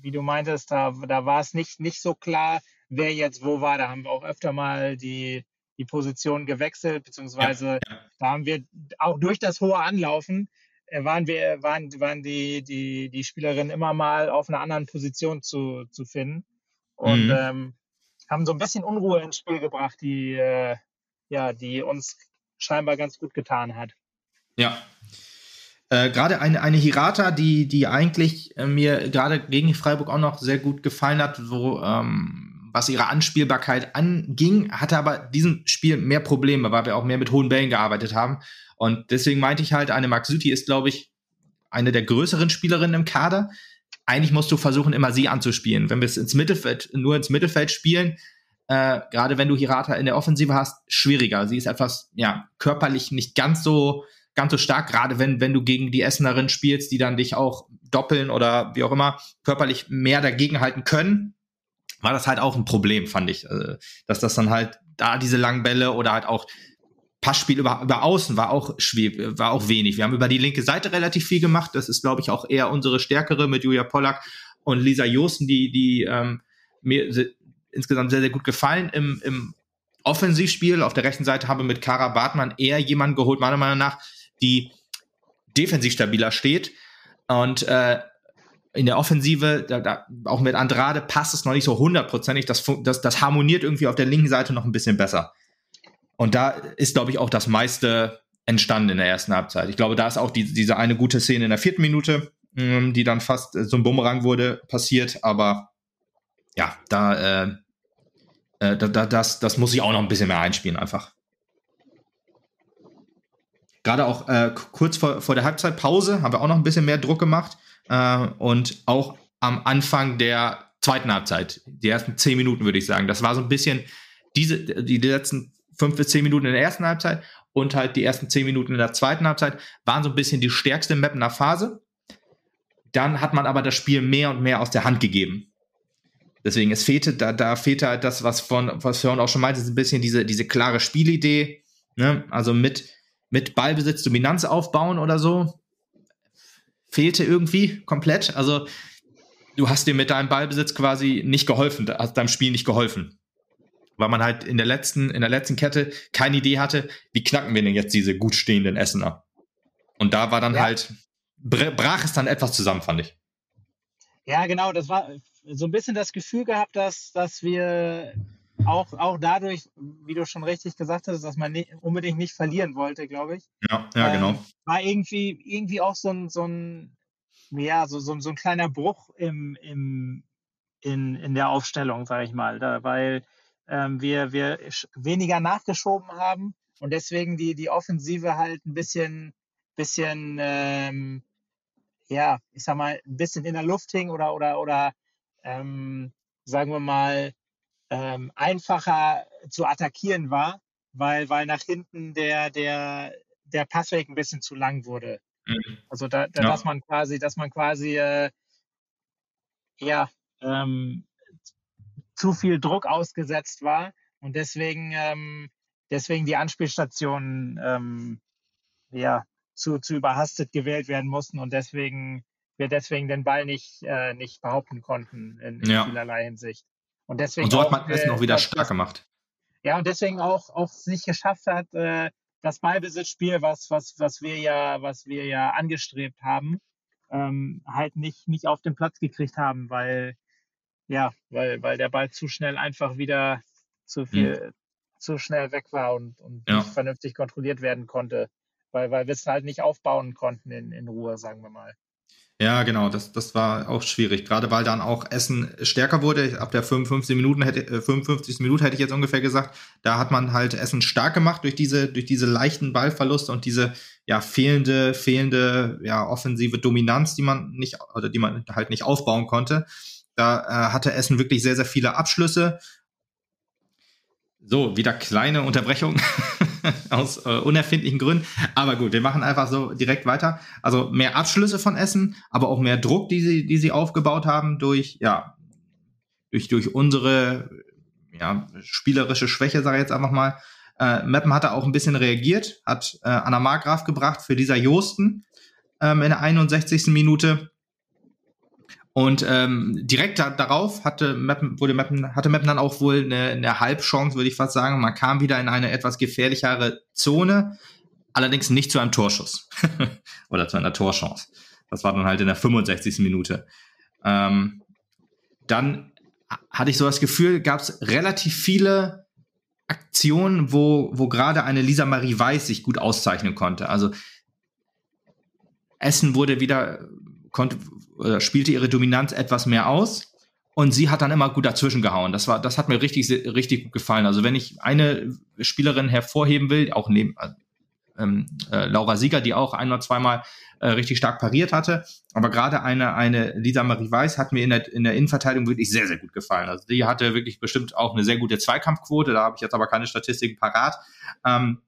wie du meintest, da, da war es nicht, nicht so klar, wer jetzt wo war. Da haben wir auch öfter mal die, die Position gewechselt, beziehungsweise ja, da haben wir auch durch das hohe Anlaufen äh, waren wir, waren, waren die, die, die Spielerinnen immer mal auf einer anderen Position zu, zu finden und mhm. ähm, haben so ein bisschen Unruhe ins Spiel gebracht, die, äh, ja, die uns scheinbar ganz gut getan hat. Ja. Äh, gerade eine, eine Hirata, die, die eigentlich äh, mir gerade gegen Freiburg auch noch sehr gut gefallen hat, wo ähm, was ihre Anspielbarkeit anging, hatte aber diesem Spiel mehr Probleme, weil wir auch mehr mit hohen Bällen gearbeitet haben. Und deswegen meinte ich halt, eine Maxuti ist, glaube ich, eine der größeren Spielerinnen im Kader. Eigentlich musst du versuchen, immer sie anzuspielen. Wenn wir es ins Mittelfeld, nur ins Mittelfeld spielen, äh, gerade wenn du Hirata in der Offensive hast, schwieriger. Sie ist etwas, ja, körperlich nicht ganz so, ganz so stark, gerade wenn, wenn du gegen die Essenerin spielst, die dann dich auch doppeln oder wie auch immer, körperlich mehr dagegenhalten können war das halt auch ein Problem, fand ich. Äh, dass das dann halt da diese langen Bälle oder halt auch Passspiel über, über Außen war auch schwierig, war auch wenig. Wir haben über die linke Seite relativ viel gemacht. Das ist, glaube ich, auch eher unsere stärkere mit Julia Pollack und Lisa Josten, die, die ähm, mir insgesamt sehr, sehr gut gefallen. Im, im Offensivspiel auf der rechten Seite haben wir mit Kara Bartmann eher jemanden geholt, meiner Meinung nach, die defensiv stabiler steht. Und äh, in der Offensive, da, da, auch mit Andrade passt es noch nicht so hundertprozentig. Das, das, das harmoniert irgendwie auf der linken Seite noch ein bisschen besser. Und da ist, glaube ich, auch das meiste entstanden in der ersten Halbzeit. Ich glaube, da ist auch die, diese eine gute Szene in der vierten Minute, ähm, die dann fast äh, so ein Bumerang wurde, passiert. Aber ja, da, äh, äh, da, das, das muss ich auch noch ein bisschen mehr einspielen, einfach. Gerade auch äh, kurz vor, vor der Halbzeitpause haben wir auch noch ein bisschen mehr Druck gemacht äh, und auch am Anfang der zweiten Halbzeit, die ersten zehn Minuten würde ich sagen. Das war so ein bisschen diese, die letzten fünf bis zehn Minuten in der ersten Halbzeit und halt die ersten zehn Minuten in der zweiten Halbzeit waren so ein bisschen die stärkste Mappener Phase. Dann hat man aber das Spiel mehr und mehr aus der Hand gegeben. Deswegen, es fehlte, da, da fehlte halt das, was von, was Fern auch schon meinte, ist ein bisschen diese, diese klare Spielidee, ne? Also mit, mit Ballbesitz Dominanz aufbauen oder so fehlte irgendwie komplett. Also du hast dir mit deinem Ballbesitz quasi nicht geholfen, hast deinem Spiel nicht geholfen. Weil man halt in der letzten, in der letzten Kette keine Idee hatte, wie knacken wir denn jetzt diese gut stehenden Essener. Und da war dann ja. halt, brach es dann etwas zusammen, fand ich. Ja, genau, das war so ein bisschen das Gefühl gehabt, dass, dass wir auch, auch dadurch, wie du schon richtig gesagt hast, dass man nicht, unbedingt nicht verlieren wollte, glaube ich. Ja, ja, genau. Ähm, war irgendwie, irgendwie auch so ein, so ein, ja, so, so, so ein kleiner Bruch im, im, in, in der Aufstellung, sage ich mal, da, weil ähm, wir, wir weniger nachgeschoben haben und deswegen die, die Offensive halt ein bisschen, bisschen ähm, ja, ich sag mal, ein bisschen in der Luft hing oder, oder, oder ähm, sagen wir mal, ähm, einfacher zu attackieren war, weil, weil nach hinten der, der, der Passweg ein bisschen zu lang wurde. Mhm. Also da, da ja. dass man quasi, dass man quasi äh, ja ähm, zu viel Druck ausgesetzt war und deswegen ähm, deswegen die Anspielstationen ähm, ja zu, zu überhastet gewählt werden mussten und deswegen wir deswegen den Ball nicht äh, nicht behaupten konnten in, in ja. vielerlei Hinsicht. Und deswegen und so hat man Essen auch wieder stark gemacht. Ja, und deswegen auch auch es nicht geschafft hat, äh, das Ballbesitzspiel, was, was, was wir ja, was wir ja angestrebt haben, ähm, halt nicht, nicht auf den Platz gekriegt haben, weil, ja, weil, weil der Ball zu schnell einfach wieder zu viel, mhm. zu schnell weg war und, und ja. nicht vernünftig kontrolliert werden konnte, weil, weil wir es halt nicht aufbauen konnten in, in Ruhe, sagen wir mal. Ja, genau, das, das war auch schwierig. Gerade weil dann auch Essen stärker wurde. Ab der 55. Minuten hätte, äh, 55. Minute hätte ich jetzt ungefähr gesagt. Da hat man halt Essen stark gemacht durch diese, durch diese leichten Ballverluste und diese, ja, fehlende, fehlende, ja, offensive Dominanz, die man nicht, oder die man halt nicht aufbauen konnte. Da äh, hatte Essen wirklich sehr, sehr viele Abschlüsse. So, wieder kleine Unterbrechung. aus äh, unerfindlichen Gründen. Aber gut, wir machen einfach so direkt weiter. Also mehr Abschlüsse von Essen, aber auch mehr Druck, die sie, die sie aufgebaut haben durch, ja, durch, durch unsere ja, spielerische Schwäche, sage ich jetzt einfach mal. Äh, Meppen hatte auch ein bisschen reagiert, hat äh, Anna Margraf gebracht für dieser Josten ähm, in der 61. Minute. Und ähm, direkt da, darauf hatte Mappen, wurde Mappen, hatte Mappen dann auch wohl eine, eine Halbchance, würde ich fast sagen. Man kam wieder in eine etwas gefährlichere Zone, allerdings nicht zu einem Torschuss oder zu einer Torchance. Das war dann halt in der 65. Minute. Ähm, dann hatte ich so das Gefühl, gab es relativ viele Aktionen, wo, wo gerade eine Lisa Marie Weiß sich gut auszeichnen konnte. Also Essen wurde wieder konnte, oder spielte ihre Dominanz etwas mehr aus. Und sie hat dann immer gut dazwischen gehauen. Das war, das hat mir richtig, richtig gut gefallen. Also wenn ich eine Spielerin hervorheben will, auch neben ähm, äh, Laura Sieger, die auch ein oder zweimal äh, richtig stark pariert hatte, aber gerade eine, eine Lisa Marie Weiß hat mir in der, in der Innenverteidigung wirklich sehr, sehr gut gefallen. Also die hatte wirklich bestimmt auch eine sehr gute Zweikampfquote. Da habe ich jetzt aber keine Statistiken parat. Ähm,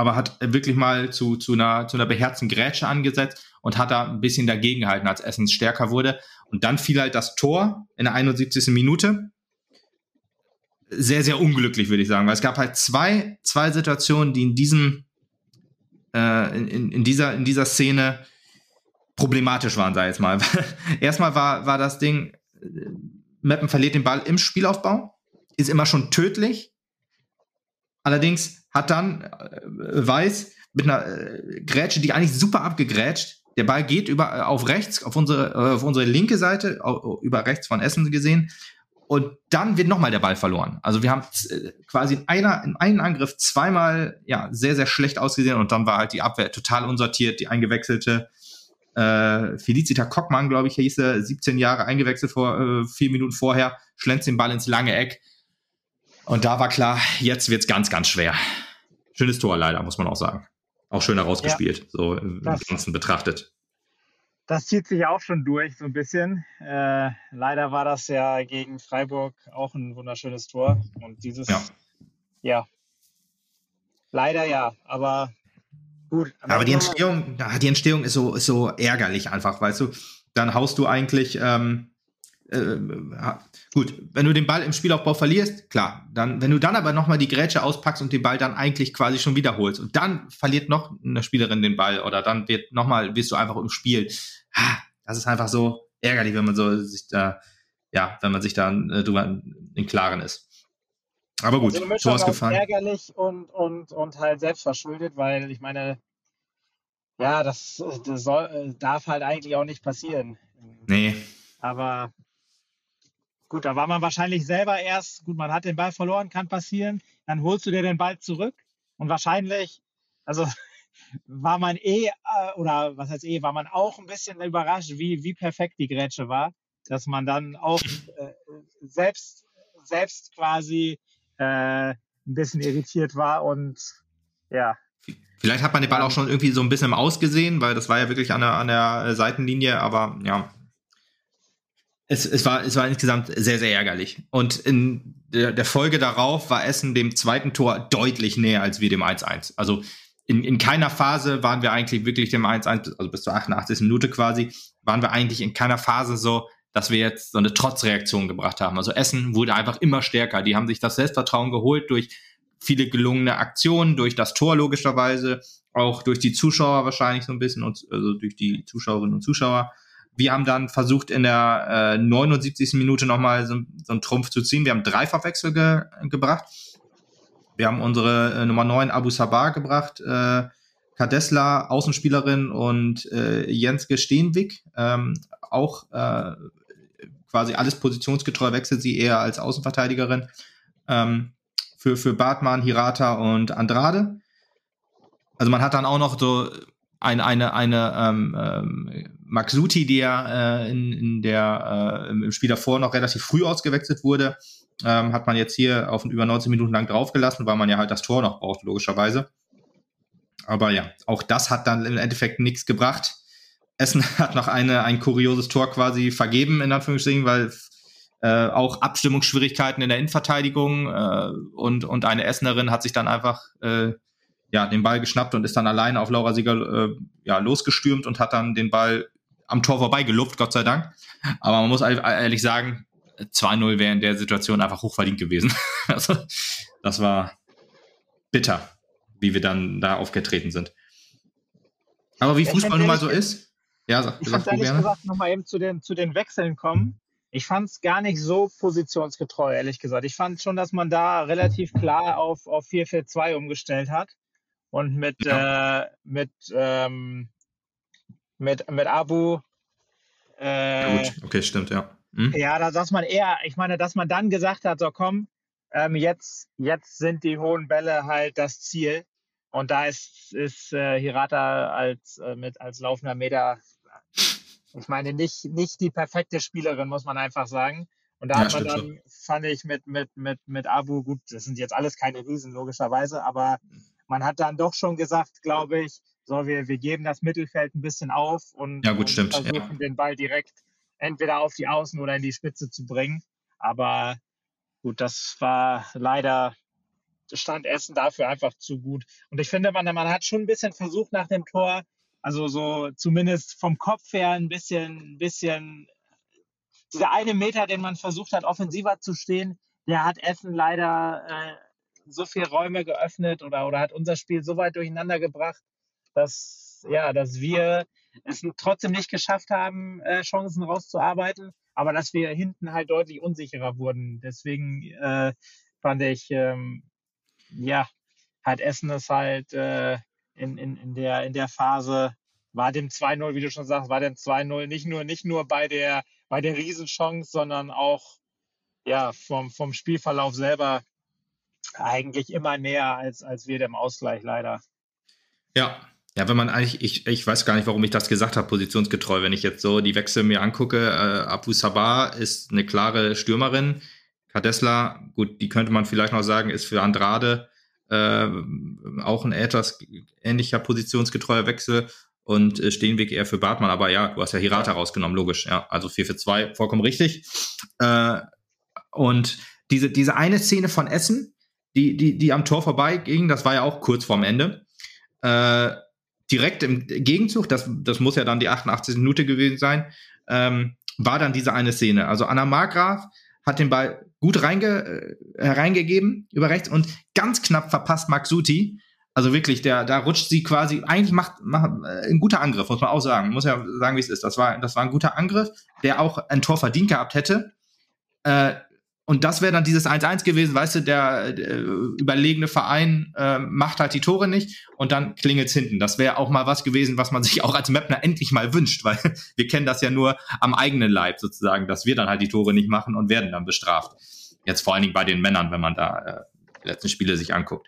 aber hat wirklich mal zu, zu, einer, zu einer beherzten Grätsche angesetzt und hat da ein bisschen dagegen gehalten, als Essens stärker wurde. Und dann fiel halt das Tor in der 71. Minute. Sehr, sehr unglücklich, würde ich sagen, weil es gab halt zwei, zwei Situationen, die in diesem, äh, in, in, dieser, in dieser Szene problematisch waren, ich jetzt mal. Erstmal war, war das Ding, Meppen verliert den Ball im Spielaufbau, ist immer schon tödlich. Allerdings hat dann äh, Weiß mit einer äh, Grätsche, die eigentlich super abgegrätscht, der Ball geht über, äh, auf rechts, auf unsere, äh, auf unsere linke Seite, über rechts von Essen gesehen. Und dann wird nochmal der Ball verloren. Also wir haben äh, quasi in, einer, in einem Angriff zweimal ja, sehr, sehr schlecht ausgesehen und dann war halt die Abwehr total unsortiert. Die eingewechselte äh, Felicita Kockmann, glaube ich, hieß er, 17 Jahre eingewechselt vor äh, vier Minuten vorher, schlänzt den Ball ins lange Eck. Und da war klar, jetzt wird's ganz, ganz schwer. Schönes Tor leider, muss man auch sagen. Auch schön herausgespielt, ja, so im das, Ganzen betrachtet. Das zieht sich auch schon durch, so ein bisschen. Äh, leider war das ja gegen Freiburg auch ein wunderschönes Tor. Und dieses, ja, ja leider ja, aber gut. Aber die Entstehung, die Entstehung ist so, ist so ärgerlich einfach, weißt du. Dann haust du eigentlich, ähm, äh, gut, wenn du den Ball im Spielaufbau verlierst, klar, dann, wenn du dann aber nochmal die Grätsche auspackst und den Ball dann eigentlich quasi schon wiederholst und dann verliert noch eine Spielerin den Ball oder dann wird nochmal, wirst du einfach im Spiel. Das ist einfach so ärgerlich, wenn man so sich da, ja, wenn man sich da äh, drüber im Klaren ist. Aber gut, also so hast gefallen. ärgerlich und, und, und halt selbstverschuldet, weil ich meine, ja, das, das soll, darf halt eigentlich auch nicht passieren. Nee. Aber Gut, da war man wahrscheinlich selber erst, gut, man hat den Ball verloren, kann passieren. Dann holst du dir den Ball zurück und wahrscheinlich, also war man eh, äh, oder was heißt eh, war man auch ein bisschen überrascht, wie, wie perfekt die Grätsche war, dass man dann auch äh, selbst, selbst quasi äh, ein bisschen irritiert war und ja. Vielleicht hat man den Ball auch schon irgendwie so ein bisschen Ausgesehen, weil das war ja wirklich an der, an der Seitenlinie, aber ja, es, es, war, es war insgesamt sehr, sehr ärgerlich. Und in der, der Folge darauf war Essen dem zweiten Tor deutlich näher als wir dem 1-1. Also in, in keiner Phase waren wir eigentlich wirklich dem 1-1, also bis zur 88. Minute quasi, waren wir eigentlich in keiner Phase so, dass wir jetzt so eine Trotzreaktion gebracht haben. Also Essen wurde einfach immer stärker. Die haben sich das Selbstvertrauen geholt durch viele gelungene Aktionen, durch das Tor logischerweise, auch durch die Zuschauer wahrscheinlich so ein bisschen, und, also durch die Zuschauerinnen und Zuschauer. Wir haben dann versucht, in der äh, 79. Minute nochmal so, so einen Trumpf zu ziehen. Wir haben drei Verwechsel ge gebracht. Wir haben unsere äh, Nummer 9 Abu Sabah gebracht, äh, Kadesla, Außenspielerin und äh, Jenske Steenwig, ähm, auch äh, quasi alles positionsgetreu wechselt sie eher als Außenverteidigerin. Ähm, für, für Bartmann, Hirata und Andrade. Also man hat dann auch noch so eine, eine, eine ähm, ähm, Maxuti, ja äh, in, in der, äh, im Spiel davor noch relativ früh ausgewechselt wurde, ähm, hat man jetzt hier auf über 19 Minuten lang draufgelassen, weil man ja halt das Tor noch braucht, logischerweise. Aber ja, auch das hat dann im Endeffekt nichts gebracht. Essen hat noch eine, ein kurioses Tor quasi vergeben, in Anführungsstrichen, weil äh, auch Abstimmungsschwierigkeiten in der Innenverteidigung äh, und, und eine Essenerin hat sich dann einfach äh, ja, den Ball geschnappt und ist dann alleine auf Laura Sieger äh, ja, losgestürmt und hat dann den Ball am Tor vorbeigelupft, Gott sei Dank. Aber man muss ehrlich sagen, 2-0 wäre in der Situation einfach hochverdient gewesen. also, das war bitter, wie wir dann da aufgetreten sind. Aber wie Fußball nun mal so ist. Ja, sag, ich sag ehrlich gerne. gesagt nochmal eben zu den, zu den Wechseln kommen. Ich fand es gar nicht so positionsgetreu, ehrlich gesagt. Ich fand schon, dass man da relativ klar auf, auf 4-4-2 umgestellt hat. Und mit, ja. äh, mit, ähm, mit, mit Abu. Äh, gut, okay, stimmt, ja. Hm? Ja, da, dass man eher, ich meine, dass man dann gesagt hat, so komm, ähm, jetzt, jetzt sind die hohen Bälle halt das Ziel. Und da ist, ist äh, Hirata als, äh, mit, als laufender Meter, ich meine, nicht, nicht die perfekte Spielerin, muss man einfach sagen. Und da ja, hat man dann, schon. fand ich, mit, mit, mit, mit Abu, gut, das sind jetzt alles keine Riesen, logischerweise, aber man hat dann doch schon gesagt, glaube ich, so, wir, wir geben das Mittelfeld ein bisschen auf und, ja, gut, stimmt. versuchen ja. den Ball direkt entweder auf die Außen oder in die Spitze zu bringen. Aber gut, das war leider stand Essen dafür einfach zu gut. Und ich finde, man, man hat schon ein bisschen versucht nach dem Tor, also so zumindest vom Kopf her ein bisschen, ein bisschen, dieser eine Meter, den man versucht hat, offensiver zu stehen, der hat Essen leider äh, so viele Räume geöffnet oder, oder hat unser Spiel so weit durcheinander gebracht, dass, ja, dass wir es trotzdem nicht geschafft haben, äh, Chancen rauszuarbeiten, aber dass wir hinten halt deutlich unsicherer wurden. Deswegen äh, fand ich, ähm, ja, hat Essen es halt äh, in, in, in, der, in der Phase, war dem 2-0, wie du schon sagst, war dem 2-0 nicht nur, nicht nur bei der, bei der Riesenchance, sondern auch ja, vom, vom Spielverlauf selber eigentlich immer näher als, als wir dem Ausgleich leider. Ja, ja, wenn man eigentlich, ich, ich weiß gar nicht, warum ich das gesagt habe, positionsgetreu. Wenn ich jetzt so die Wechsel mir angucke, äh, Abu Sabah ist eine klare Stürmerin. Kadesla, gut, die könnte man vielleicht noch sagen, ist für Andrade äh, auch ein etwas ähnlicher positionsgetreuer Wechsel und äh, Steenweg eher für Bartmann. Aber ja, du hast ja Hirata rausgenommen, logisch. Ja, also 4 für 2, vollkommen richtig. Äh, und diese, diese eine Szene von Essen, die, die, die am Tor vorbeiging, das war ja auch kurz vorm Ende. Äh, direkt im Gegenzug, das, das muss ja dann die 88. Minute gewesen sein, ähm, war dann diese eine Szene. Also Anna Margraf hat den Ball gut reinge, äh, reingegeben über rechts und ganz knapp verpasst Maxuti. Also wirklich, der, da rutscht sie quasi, eigentlich macht, macht äh, ein guter Angriff, muss man auch sagen. Muss ja sagen, wie es ist. Das war, das war ein guter Angriff, der auch ein Tor verdient gehabt hätte. Äh, und das wäre dann dieses 1-1 gewesen, weißt du, der, der überlegene Verein äh, macht halt die Tore nicht und dann klingelt's hinten. Das wäre auch mal was gewesen, was man sich auch als Mapner endlich mal wünscht, weil wir kennen das ja nur am eigenen Leib sozusagen, dass wir dann halt die Tore nicht machen und werden dann bestraft. Jetzt vor allen Dingen bei den Männern, wenn man da äh, die letzten Spiele sich anguckt.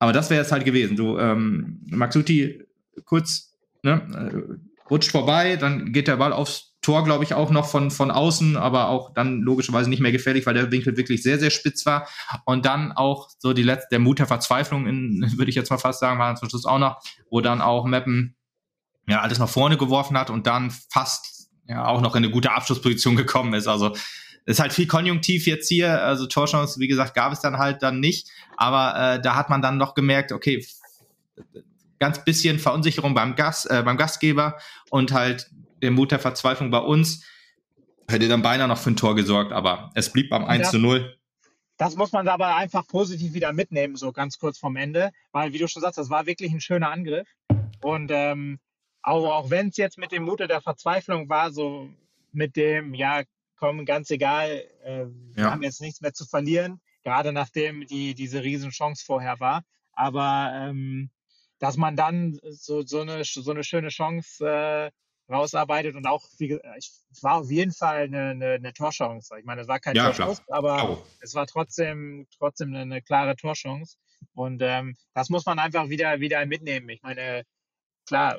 Aber das wäre es halt gewesen. Du, ähm, Maxuti kurz ne, äh, rutscht vorbei, dann geht der Ball aufs Tor, glaube ich, auch noch von, von außen, aber auch dann logischerweise nicht mehr gefährlich, weil der Winkel wirklich sehr, sehr spitz war. Und dann auch so die letzte, der Mut der Verzweiflung, in, würde ich jetzt mal fast sagen, war zum Schluss auch noch, wo dann auch Meppen ja alles nach vorne geworfen hat und dann fast ja auch noch in eine gute Abschlussposition gekommen ist. Also ist halt viel Konjunktiv jetzt hier. Also Torchance, wie gesagt, gab es dann halt dann nicht. Aber äh, da hat man dann noch gemerkt, okay, ganz bisschen Verunsicherung beim Gast, äh, beim Gastgeber und halt der Mut der Verzweiflung bei uns. Hätte dann beinahe noch für ein Tor gesorgt, aber es blieb beim 1 zu 0. Das muss man aber einfach positiv wieder mitnehmen, so ganz kurz vom Ende, weil, wie du schon sagst, das war wirklich ein schöner Angriff. Und ähm, auch, auch wenn es jetzt mit dem Mut der Verzweiflung war, so mit dem, ja, komm, ganz egal, äh, wir haben jetzt nichts mehr zu verlieren, gerade nachdem die, diese Riesenchance vorher war. Aber ähm, dass man dann so, so, eine, so eine schöne Chance äh, rausarbeitet und auch, wie, es war auf jeden Fall eine, eine, eine Torchance. Ich meine, es war kein ja, Torschuss, aber oh. es war trotzdem, trotzdem eine, eine klare Torchance. Und ähm, das muss man einfach wieder, wieder mitnehmen. Ich meine, klar,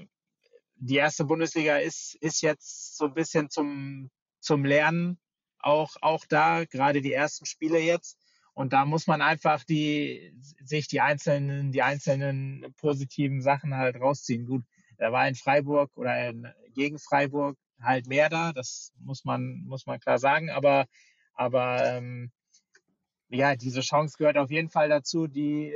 die erste Bundesliga ist, ist jetzt so ein bisschen zum, zum Lernen auch, auch da, gerade die ersten Spiele jetzt. Und da muss man einfach die, sich die einzelnen, die einzelnen positiven Sachen halt rausziehen. Gut, da war in Freiburg oder in, gegen Freiburg halt mehr da, das muss man, muss man klar sagen. Aber, aber ähm, ja, diese Chance gehört auf jeden Fall dazu, die,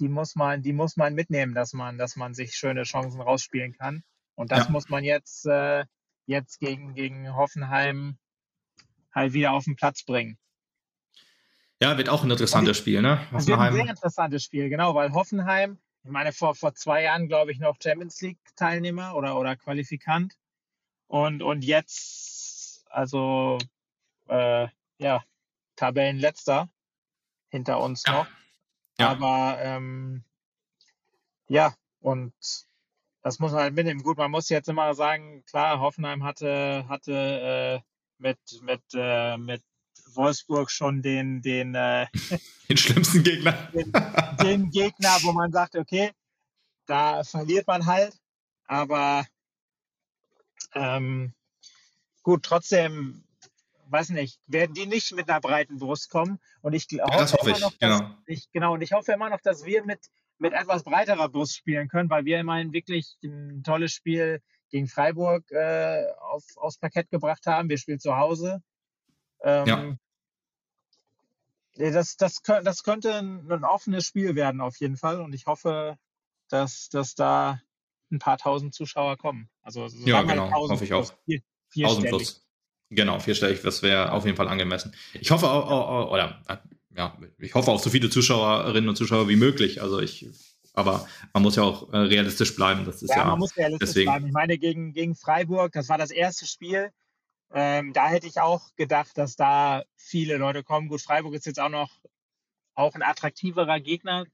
die muss man, die muss man mitnehmen, dass man, dass man sich schöne Chancen rausspielen kann. Und das ja. muss man jetzt, äh, jetzt gegen, gegen Hoffenheim halt wieder auf den Platz bringen. Ja, wird auch ein interessantes Spiel, ne? Hoffenheim. Wird ein sehr interessantes Spiel, genau, weil Hoffenheim, ich meine, vor, vor zwei Jahren, glaube ich, noch Champions League-Teilnehmer oder, oder Qualifikant. Und, und jetzt, also, äh, ja, Tabellenletzter hinter uns noch. Ja. Aber ähm, ja, und das muss man halt mitnehmen. Gut, man muss jetzt immer sagen, klar, Hoffenheim hatte, hatte äh, mit, mit, äh, mit Wolfsburg schon den, den, äh, den schlimmsten Gegner. Den, den, Gegner, wo man sagt, okay, da verliert man halt. Aber ähm, gut, trotzdem weiß nicht, werden die nicht mit einer breiten Brust kommen. Und ich ja, hoffe, hoffe immer noch, ich, genau. ich, genau, und ich hoffe immer noch, dass wir mit, mit etwas breiterer Brust spielen können, weil wir immerhin wirklich ein tolles Spiel gegen Freiburg äh, auf, aufs Parkett gebracht haben. Wir spielen zu Hause. Ähm, ja. Das, das, das könnte ein, ein offenes Spiel werden, auf jeden Fall. Und ich hoffe, dass, dass da ein paar tausend Zuschauer kommen. Also ja, genau, hoffe ich auch. Vier, tausend plus. Genau, vierstellig, das wäre auf jeden Fall angemessen. Ich hoffe auch, auch, oder ja, ich hoffe auf so viele Zuschauerinnen und Zuschauer wie möglich. Also ich, aber man muss ja auch äh, realistisch bleiben. Das ist ja, ja man muss realistisch deswegen. bleiben. Ich meine, gegen, gegen Freiburg, das war das erste Spiel. Ähm, da hätte ich auch gedacht, dass da viele Leute kommen. Gut, Freiburg ist jetzt auch noch auch ein attraktiverer Gegner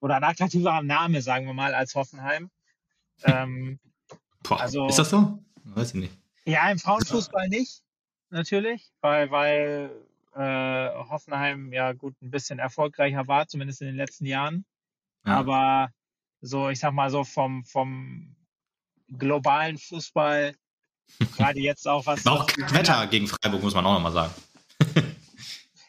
oder ein attraktiverer Name, sagen wir mal, als Hoffenheim. Ähm, Boah, also, ist das so? Weiß ich nicht. Ja, im Frauenfußball nicht natürlich, weil, weil äh, Hoffenheim ja gut ein bisschen erfolgreicher war, zumindest in den letzten Jahren. Ja. Aber so, ich sag mal so vom, vom globalen Fußball, gerade jetzt auch was. auch Wetter gegen Freiburg, muss man auch nochmal sagen.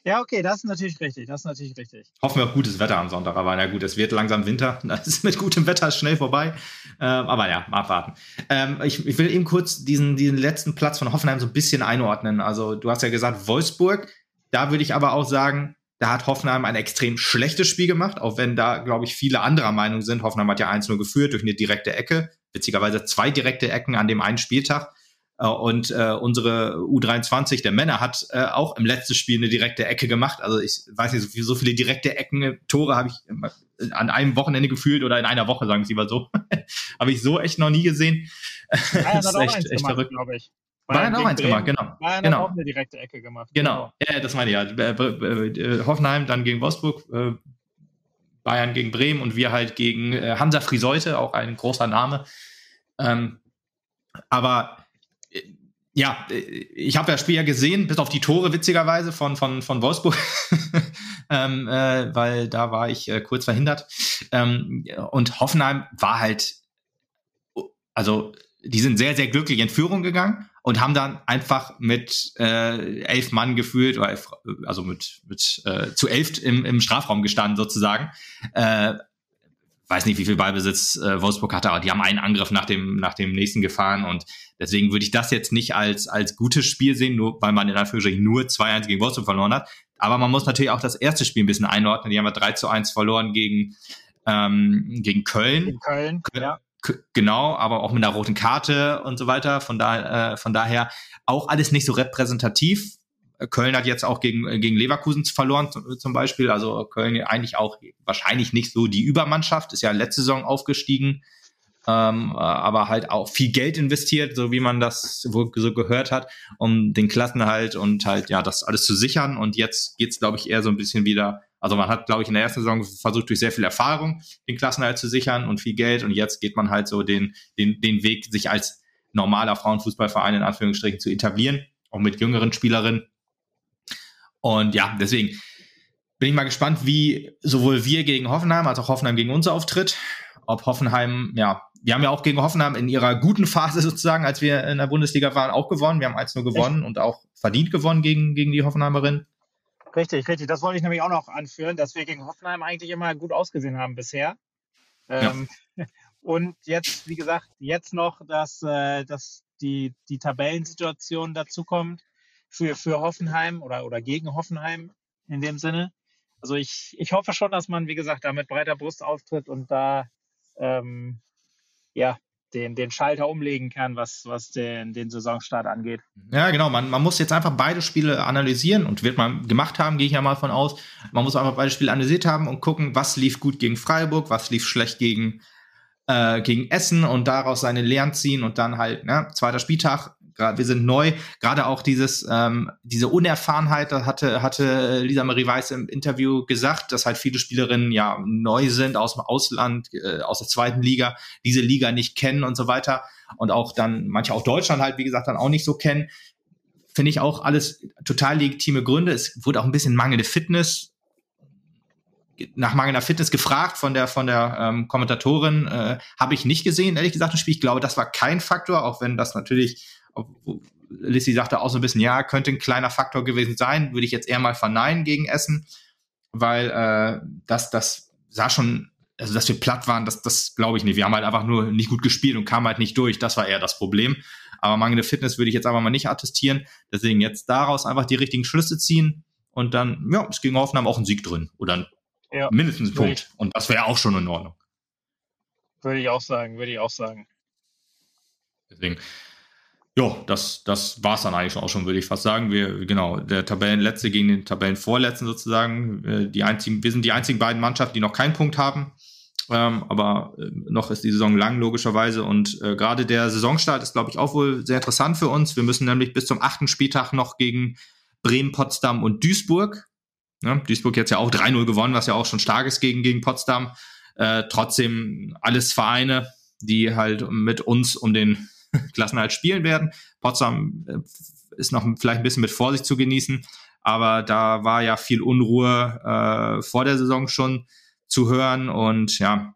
Ja, okay, das ist natürlich richtig. Das ist natürlich richtig. Hoffen wir auf gutes Wetter am Sonntag. Aber na gut, es wird langsam Winter. Das ist mit gutem Wetter schnell vorbei. Ähm, aber ja, mal abwarten. Ähm, ich, ich, will eben kurz diesen, diesen letzten Platz von Hoffenheim so ein bisschen einordnen. Also, du hast ja gesagt, Wolfsburg. Da würde ich aber auch sagen, da hat Hoffenheim ein extrem schlechtes Spiel gemacht, auch wenn da, glaube ich, viele anderer Meinung sind. Hoffenheim hat ja 1-0 geführt durch eine direkte Ecke. Witzigerweise zwei direkte Ecken an dem einen Spieltag. Äh, und äh, unsere U23 der Männer hat äh, auch im letzten Spiel eine direkte Ecke gemacht. Also ich weiß nicht, so, viel, so viele direkte Ecken, Tore habe ich an einem Wochenende gefühlt oder in einer Woche, sagen Sie mal so. habe ich so echt noch nie gesehen. Bayern das ist echt, echt gemacht, verrückt, glaube ich. Bayern, Bayern auch eins gemacht, genau. Bayern genau. hat auch eine direkte Ecke gemacht. Genau, genau. ja, das meine ich ja. Äh, Hoffenheim dann gegen Wolfsburg, Bayern gegen Bremen und wir halt gegen Hansa Friseute, auch ein großer Name. Ähm, aber ja, ich habe das Spiel ja gesehen, bis auf die Tore witzigerweise von, von, von Wolfsburg, ähm, äh, weil da war ich äh, kurz verhindert. Ähm, und Hoffenheim war halt, also die sind sehr, sehr glücklich in Führung gegangen und haben dann einfach mit äh, elf Mann gefühlt, oder elf, also mit, mit äh, zu elf im, im Strafraum gestanden sozusagen. Äh, weiß nicht, wie viel Ballbesitz äh, Wolfsburg hatte, aber die haben einen Angriff nach dem, nach dem nächsten gefahren und Deswegen würde ich das jetzt nicht als, als gutes Spiel sehen, nur weil man in Anführungsstrichen nur 2-1 gegen Wolfsburg verloren hat. Aber man muss natürlich auch das erste Spiel ein bisschen einordnen. Die haben wir 3 zu 1 verloren gegen, ähm, gegen Köln. In Köln, ja. Genau, aber auch mit einer roten Karte und so weiter. Von, da, äh, von daher auch alles nicht so repräsentativ. Köln hat jetzt auch gegen, gegen Leverkusen verloren zum Beispiel. Also Köln eigentlich auch wahrscheinlich nicht so die Übermannschaft, ist ja letzte Saison aufgestiegen, ähm, aber halt auch viel Geld investiert, so wie man das so gehört hat, um den Klassenhalt und halt ja das alles zu sichern. Und jetzt geht's glaube ich, eher so ein bisschen wieder also man hat, glaube ich, in der ersten Saison versucht, durch sehr viel Erfahrung den Klassenhalt zu sichern und viel Geld. Und jetzt geht man halt so den, den, den Weg, sich als normaler Frauenfußballverein in Anführungsstrichen zu etablieren, auch mit jüngeren Spielerinnen. Und ja, deswegen bin ich mal gespannt, wie sowohl wir gegen Hoffenheim als auch Hoffenheim gegen uns auftritt. Ob Hoffenheim, ja, wir haben ja auch gegen Hoffenheim in ihrer guten Phase sozusagen, als wir in der Bundesliga waren, auch gewonnen. Wir haben 1-0 gewonnen Echt? und auch verdient gewonnen gegen, gegen die Hoffenheimerin. Richtig, richtig. Das wollte ich nämlich auch noch anführen, dass wir gegen Hoffenheim eigentlich immer gut ausgesehen haben bisher. Ähm, ja. Und jetzt, wie gesagt, jetzt noch, dass, äh, dass die, die Tabellensituation dazu kommt für, für Hoffenheim oder, oder gegen Hoffenheim in dem Sinne. Also ich, ich hoffe schon, dass man, wie gesagt, da mit breiter Brust auftritt und da ähm, ja, den, den Schalter umlegen kann, was, was den, den Saisonstart angeht. Ja, genau. Man, man muss jetzt einfach beide Spiele analysieren und wird man gemacht haben, gehe ich ja mal von aus. Man muss einfach beide Spiele analysiert haben und gucken, was lief gut gegen Freiburg, was lief schlecht gegen, äh, gegen Essen und daraus seine Lehren ziehen und dann halt, ne, zweiter Spieltag, wir sind neu, gerade auch dieses ähm, diese Unerfahrenheit, da hatte hatte Lisa Marie Weiß im Interview gesagt, dass halt viele Spielerinnen ja neu sind aus dem Ausland, äh, aus der zweiten Liga, diese Liga nicht kennen und so weiter und auch dann manche auch Deutschland halt wie gesagt dann auch nicht so kennen. Finde ich auch alles total legitime Gründe. Es wurde auch ein bisschen mangelnde Fitness nach mangelnder Fitness gefragt von der von der ähm, Kommentatorin äh, habe ich nicht gesehen ehrlich gesagt im Spiel ich glaube das war kein Faktor auch wenn das natürlich Lissy sagte auch so ein bisschen, ja, könnte ein kleiner Faktor gewesen sein, würde ich jetzt eher mal verneinen gegen Essen, weil äh, das, das sah schon, also dass wir platt waren, das, das glaube ich nicht. Wir haben halt einfach nur nicht gut gespielt und kamen halt nicht durch. Das war eher das Problem. Aber mangelnde Fitness würde ich jetzt einfach mal nicht attestieren. Deswegen jetzt daraus einfach die richtigen Schlüsse ziehen und dann, ja, es ging Hoffenheim auch ein Sieg drin oder ja, mindestens ein Punkt. Ich, und das wäre auch schon in Ordnung. Würde ich auch sagen, würde ich auch sagen. Deswegen, ja, das, das war es dann eigentlich auch schon, würde ich fast sagen. Wir, genau, der Tabellenletzte gegen den Tabellenvorletzten sozusagen. Äh, die einzigen, wir sind die einzigen beiden Mannschaften, die noch keinen Punkt haben. Ähm, aber äh, noch ist die Saison lang, logischerweise. Und äh, gerade der Saisonstart ist, glaube ich, auch wohl sehr interessant für uns. Wir müssen nämlich bis zum achten Spieltag noch gegen Bremen, Potsdam und Duisburg. Ja, Duisburg jetzt ja auch 3-0 gewonnen, was ja auch schon stark ist gegen, gegen Potsdam. Äh, trotzdem alles Vereine, die halt mit uns um den Klassenhalt spielen werden. Potsdam äh, ist noch vielleicht ein bisschen mit Vorsicht zu genießen, aber da war ja viel Unruhe äh, vor der Saison schon zu hören und ja,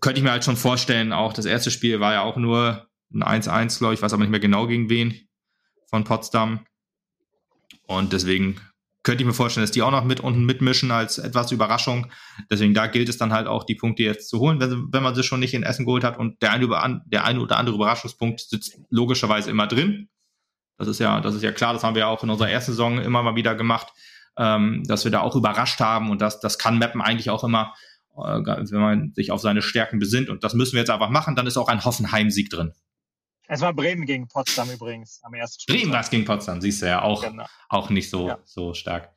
könnte ich mir halt schon vorstellen, auch das erste Spiel war ja auch nur ein 1-1, glaube ich, weiß aber nicht mehr genau gegen wen von Potsdam. Und deswegen könnte ich mir vorstellen, dass die auch noch mit unten mitmischen als etwas Überraschung. Deswegen da gilt es dann halt auch, die Punkte jetzt zu holen, wenn, wenn man sie schon nicht in Essen geholt hat. Und der eine, der eine oder andere Überraschungspunkt sitzt logischerweise immer drin. Das ist ja, das ist ja klar, das haben wir ja auch in unserer ersten Saison immer mal wieder gemacht, ähm, dass wir da auch überrascht haben und das, das kann Mappen eigentlich auch immer, äh, wenn man sich auf seine Stärken besinnt. Und das müssen wir jetzt einfach machen, dann ist auch ein Hoffenheim-Sieg drin. Es war Bremen gegen Potsdam übrigens am ersten Spiel. Bremen war es gegen Potsdam, siehst du ja auch, genau. auch nicht so, ja. so stark.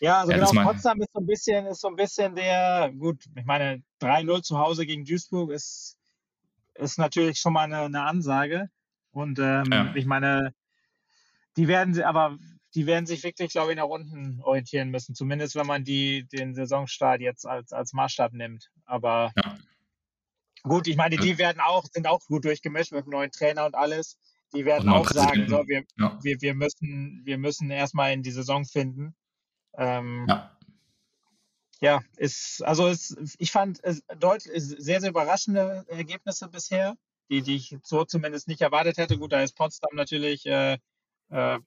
Ja, also ja, genau, Potsdam ist so ein bisschen, ist so ein bisschen der, gut, ich meine, 3-0 zu Hause gegen Duisburg ist, ist natürlich schon mal eine, eine Ansage. Und ähm, ja. ich meine, die werden sie, aber die werden sich wirklich, glaube ich, nach unten orientieren müssen. Zumindest wenn man die, den Saisonstart jetzt als, als Maßstab nimmt. Aber ja. Gut, ich meine, die werden auch, sind auch gut durchgemischt mit dem neuen Trainer und alles. Die werden auch sagen, so, wir, ja. wir, wir, müssen, wir müssen erstmal in die Saison finden. Ähm, ja. ja, ist, also ist, ich fand es deutlich, sehr, sehr überraschende Ergebnisse bisher, die, die ich so zumindest nicht erwartet hätte. Gut, da ist Potsdam natürlich äh, äh,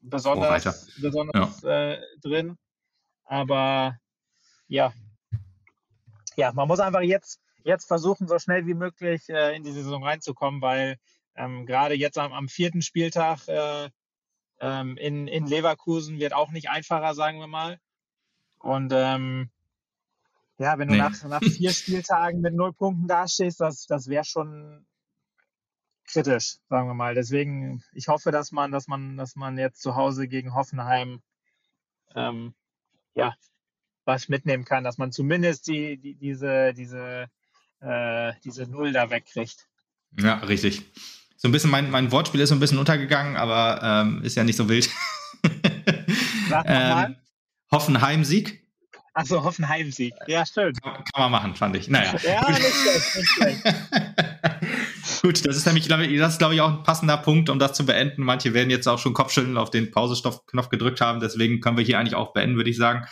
besonders, oh, besonders ja. äh, drin. Aber ja, ja, man muss einfach jetzt jetzt versuchen, so schnell wie möglich äh, in die Saison reinzukommen, weil Ähm, Gerade jetzt am, am, vierten Spieltag äh, ähm, in, in Leverkusen wird auch nicht einfacher, sagen wir mal. Und ähm, ja, wenn du nee. nach, nach vier Spieltagen mit null Punkten dastehst, das, das wäre schon kritisch, sagen wir mal. Deswegen, ich hoffe, dass man, dass man, dass man jetzt zu Hause gegen Hoffenheim ähm, ja, was mitnehmen kann, dass man zumindest die, die, diese, diese, äh, diese Null da wegkriegt. Ja, richtig. So ein bisschen, mein, mein Wortspiel ist so ein bisschen untergegangen, aber ähm, ist ja nicht so wild. Ähm, Hoffenheim-Sieg. Achso, Hoffenheim-Sieg. Ja, schön. Kann, kann, man machen, fand ich. Naja. Ja, nicht schlecht, nicht schlecht. Gut, das ist nämlich, glaube ich, das ist, glaube ich, auch ein passender Punkt, um das zu beenden. Manche werden jetzt auch schon Kopfschütteln auf den Pausestoff-Knopf gedrückt haben, deswegen können wir hier eigentlich auch beenden, würde ich sagen.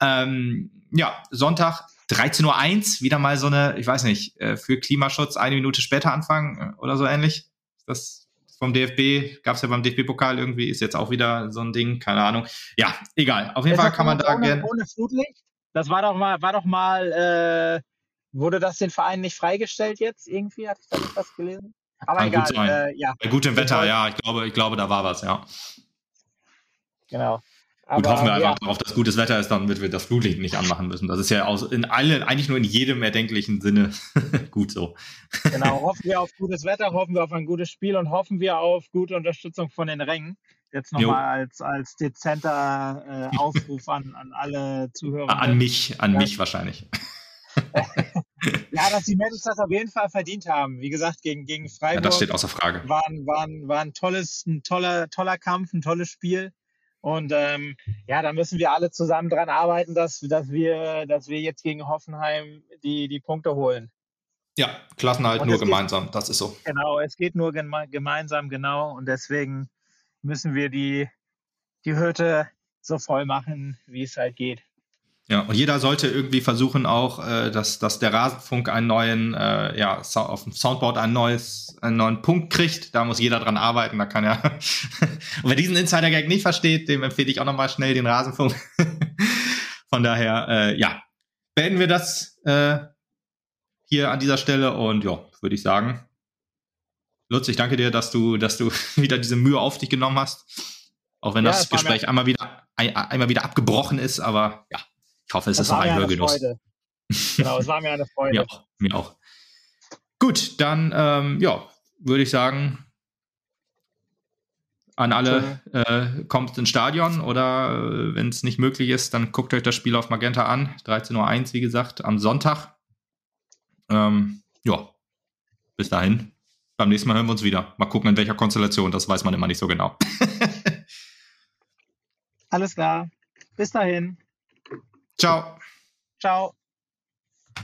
Ähm, ja, Sonntag 13.01 Uhr, wieder mal so eine, ich weiß nicht, äh, für Klimaschutz eine Minute später anfangen äh, oder so ähnlich. Das vom DFB, gab es ja beim DFB-Pokal irgendwie, ist jetzt auch wieder so ein Ding, keine Ahnung. Ja, egal. Auf jeden Fall kann man da gerne. Ohne Flutlicht? Das war doch mal, war doch mal, äh, wurde das den Verein nicht freigestellt jetzt irgendwie? Hatte ich da nicht was gelesen? Aber Kann egal. Gut äh, ja. Bei gutem Wetter, ja, ich glaube, ich glaube, da war was, ja. Genau. Gut, hoffen wir ja. einfach darauf, dass gutes Wetter ist, damit wir das Flutlicht nicht anmachen müssen. Das ist ja aus, in allen, eigentlich nur in jedem erdenklichen Sinne gut so. Genau, hoffen wir auf gutes Wetter, hoffen wir auf ein gutes Spiel und hoffen wir auf gute Unterstützung von den Rängen. Jetzt nochmal als, als dezenter äh, Aufruf an, an alle Zuhörer. An mich, an ja. mich wahrscheinlich. ja, dass die Mädels das auf jeden Fall verdient haben. Wie gesagt, gegen, gegen Freiburg. Ja, das steht außer Frage. War, war, war ein tolles, ein toller, toller Kampf, ein tolles Spiel. Und ähm, ja, da müssen wir alle zusammen dran arbeiten, dass, dass, wir, dass wir jetzt gegen Hoffenheim die, die Punkte holen. Ja, Klassenhalt und nur gemeinsam, geht, das ist so. Genau, es geht nur geme gemeinsam, genau. Und deswegen müssen wir die, die Hütte so voll machen, wie es halt geht. Ja, und jeder sollte irgendwie versuchen auch, äh, dass, dass der Rasenfunk einen neuen, äh, ja, auf dem Soundboard ein neues, einen neuen Punkt kriegt. Da muss jeder dran arbeiten. Da kann ja. und wer diesen Insider-Gag nicht versteht, dem empfehle ich auch nochmal schnell den Rasenfunk. Von daher, äh, ja, beenden wir das äh, hier an dieser Stelle und ja, würde ich sagen. Lutz, ich danke dir, dass du, dass du wieder diese Mühe auf dich genommen hast. Auch wenn ja, das Gespräch einmal wieder, ein, einmal wieder abgebrochen ist, aber ja, hoffe, es das ist noch ein Hörgenuss. Genau, es war mir eine Freude. mir, auch, mir auch. Gut, dann ähm, ja, würde ich sagen, an alle, äh, kommt ins Stadion oder äh, wenn es nicht möglich ist, dann guckt euch das Spiel auf Magenta an. 13.01 Uhr, wie gesagt, am Sonntag. Ähm, ja, bis dahin. Beim nächsten Mal hören wir uns wieder. Mal gucken, in welcher Konstellation. Das weiß man immer nicht so genau. Alles klar. Bis dahin. Ciao. Ciao.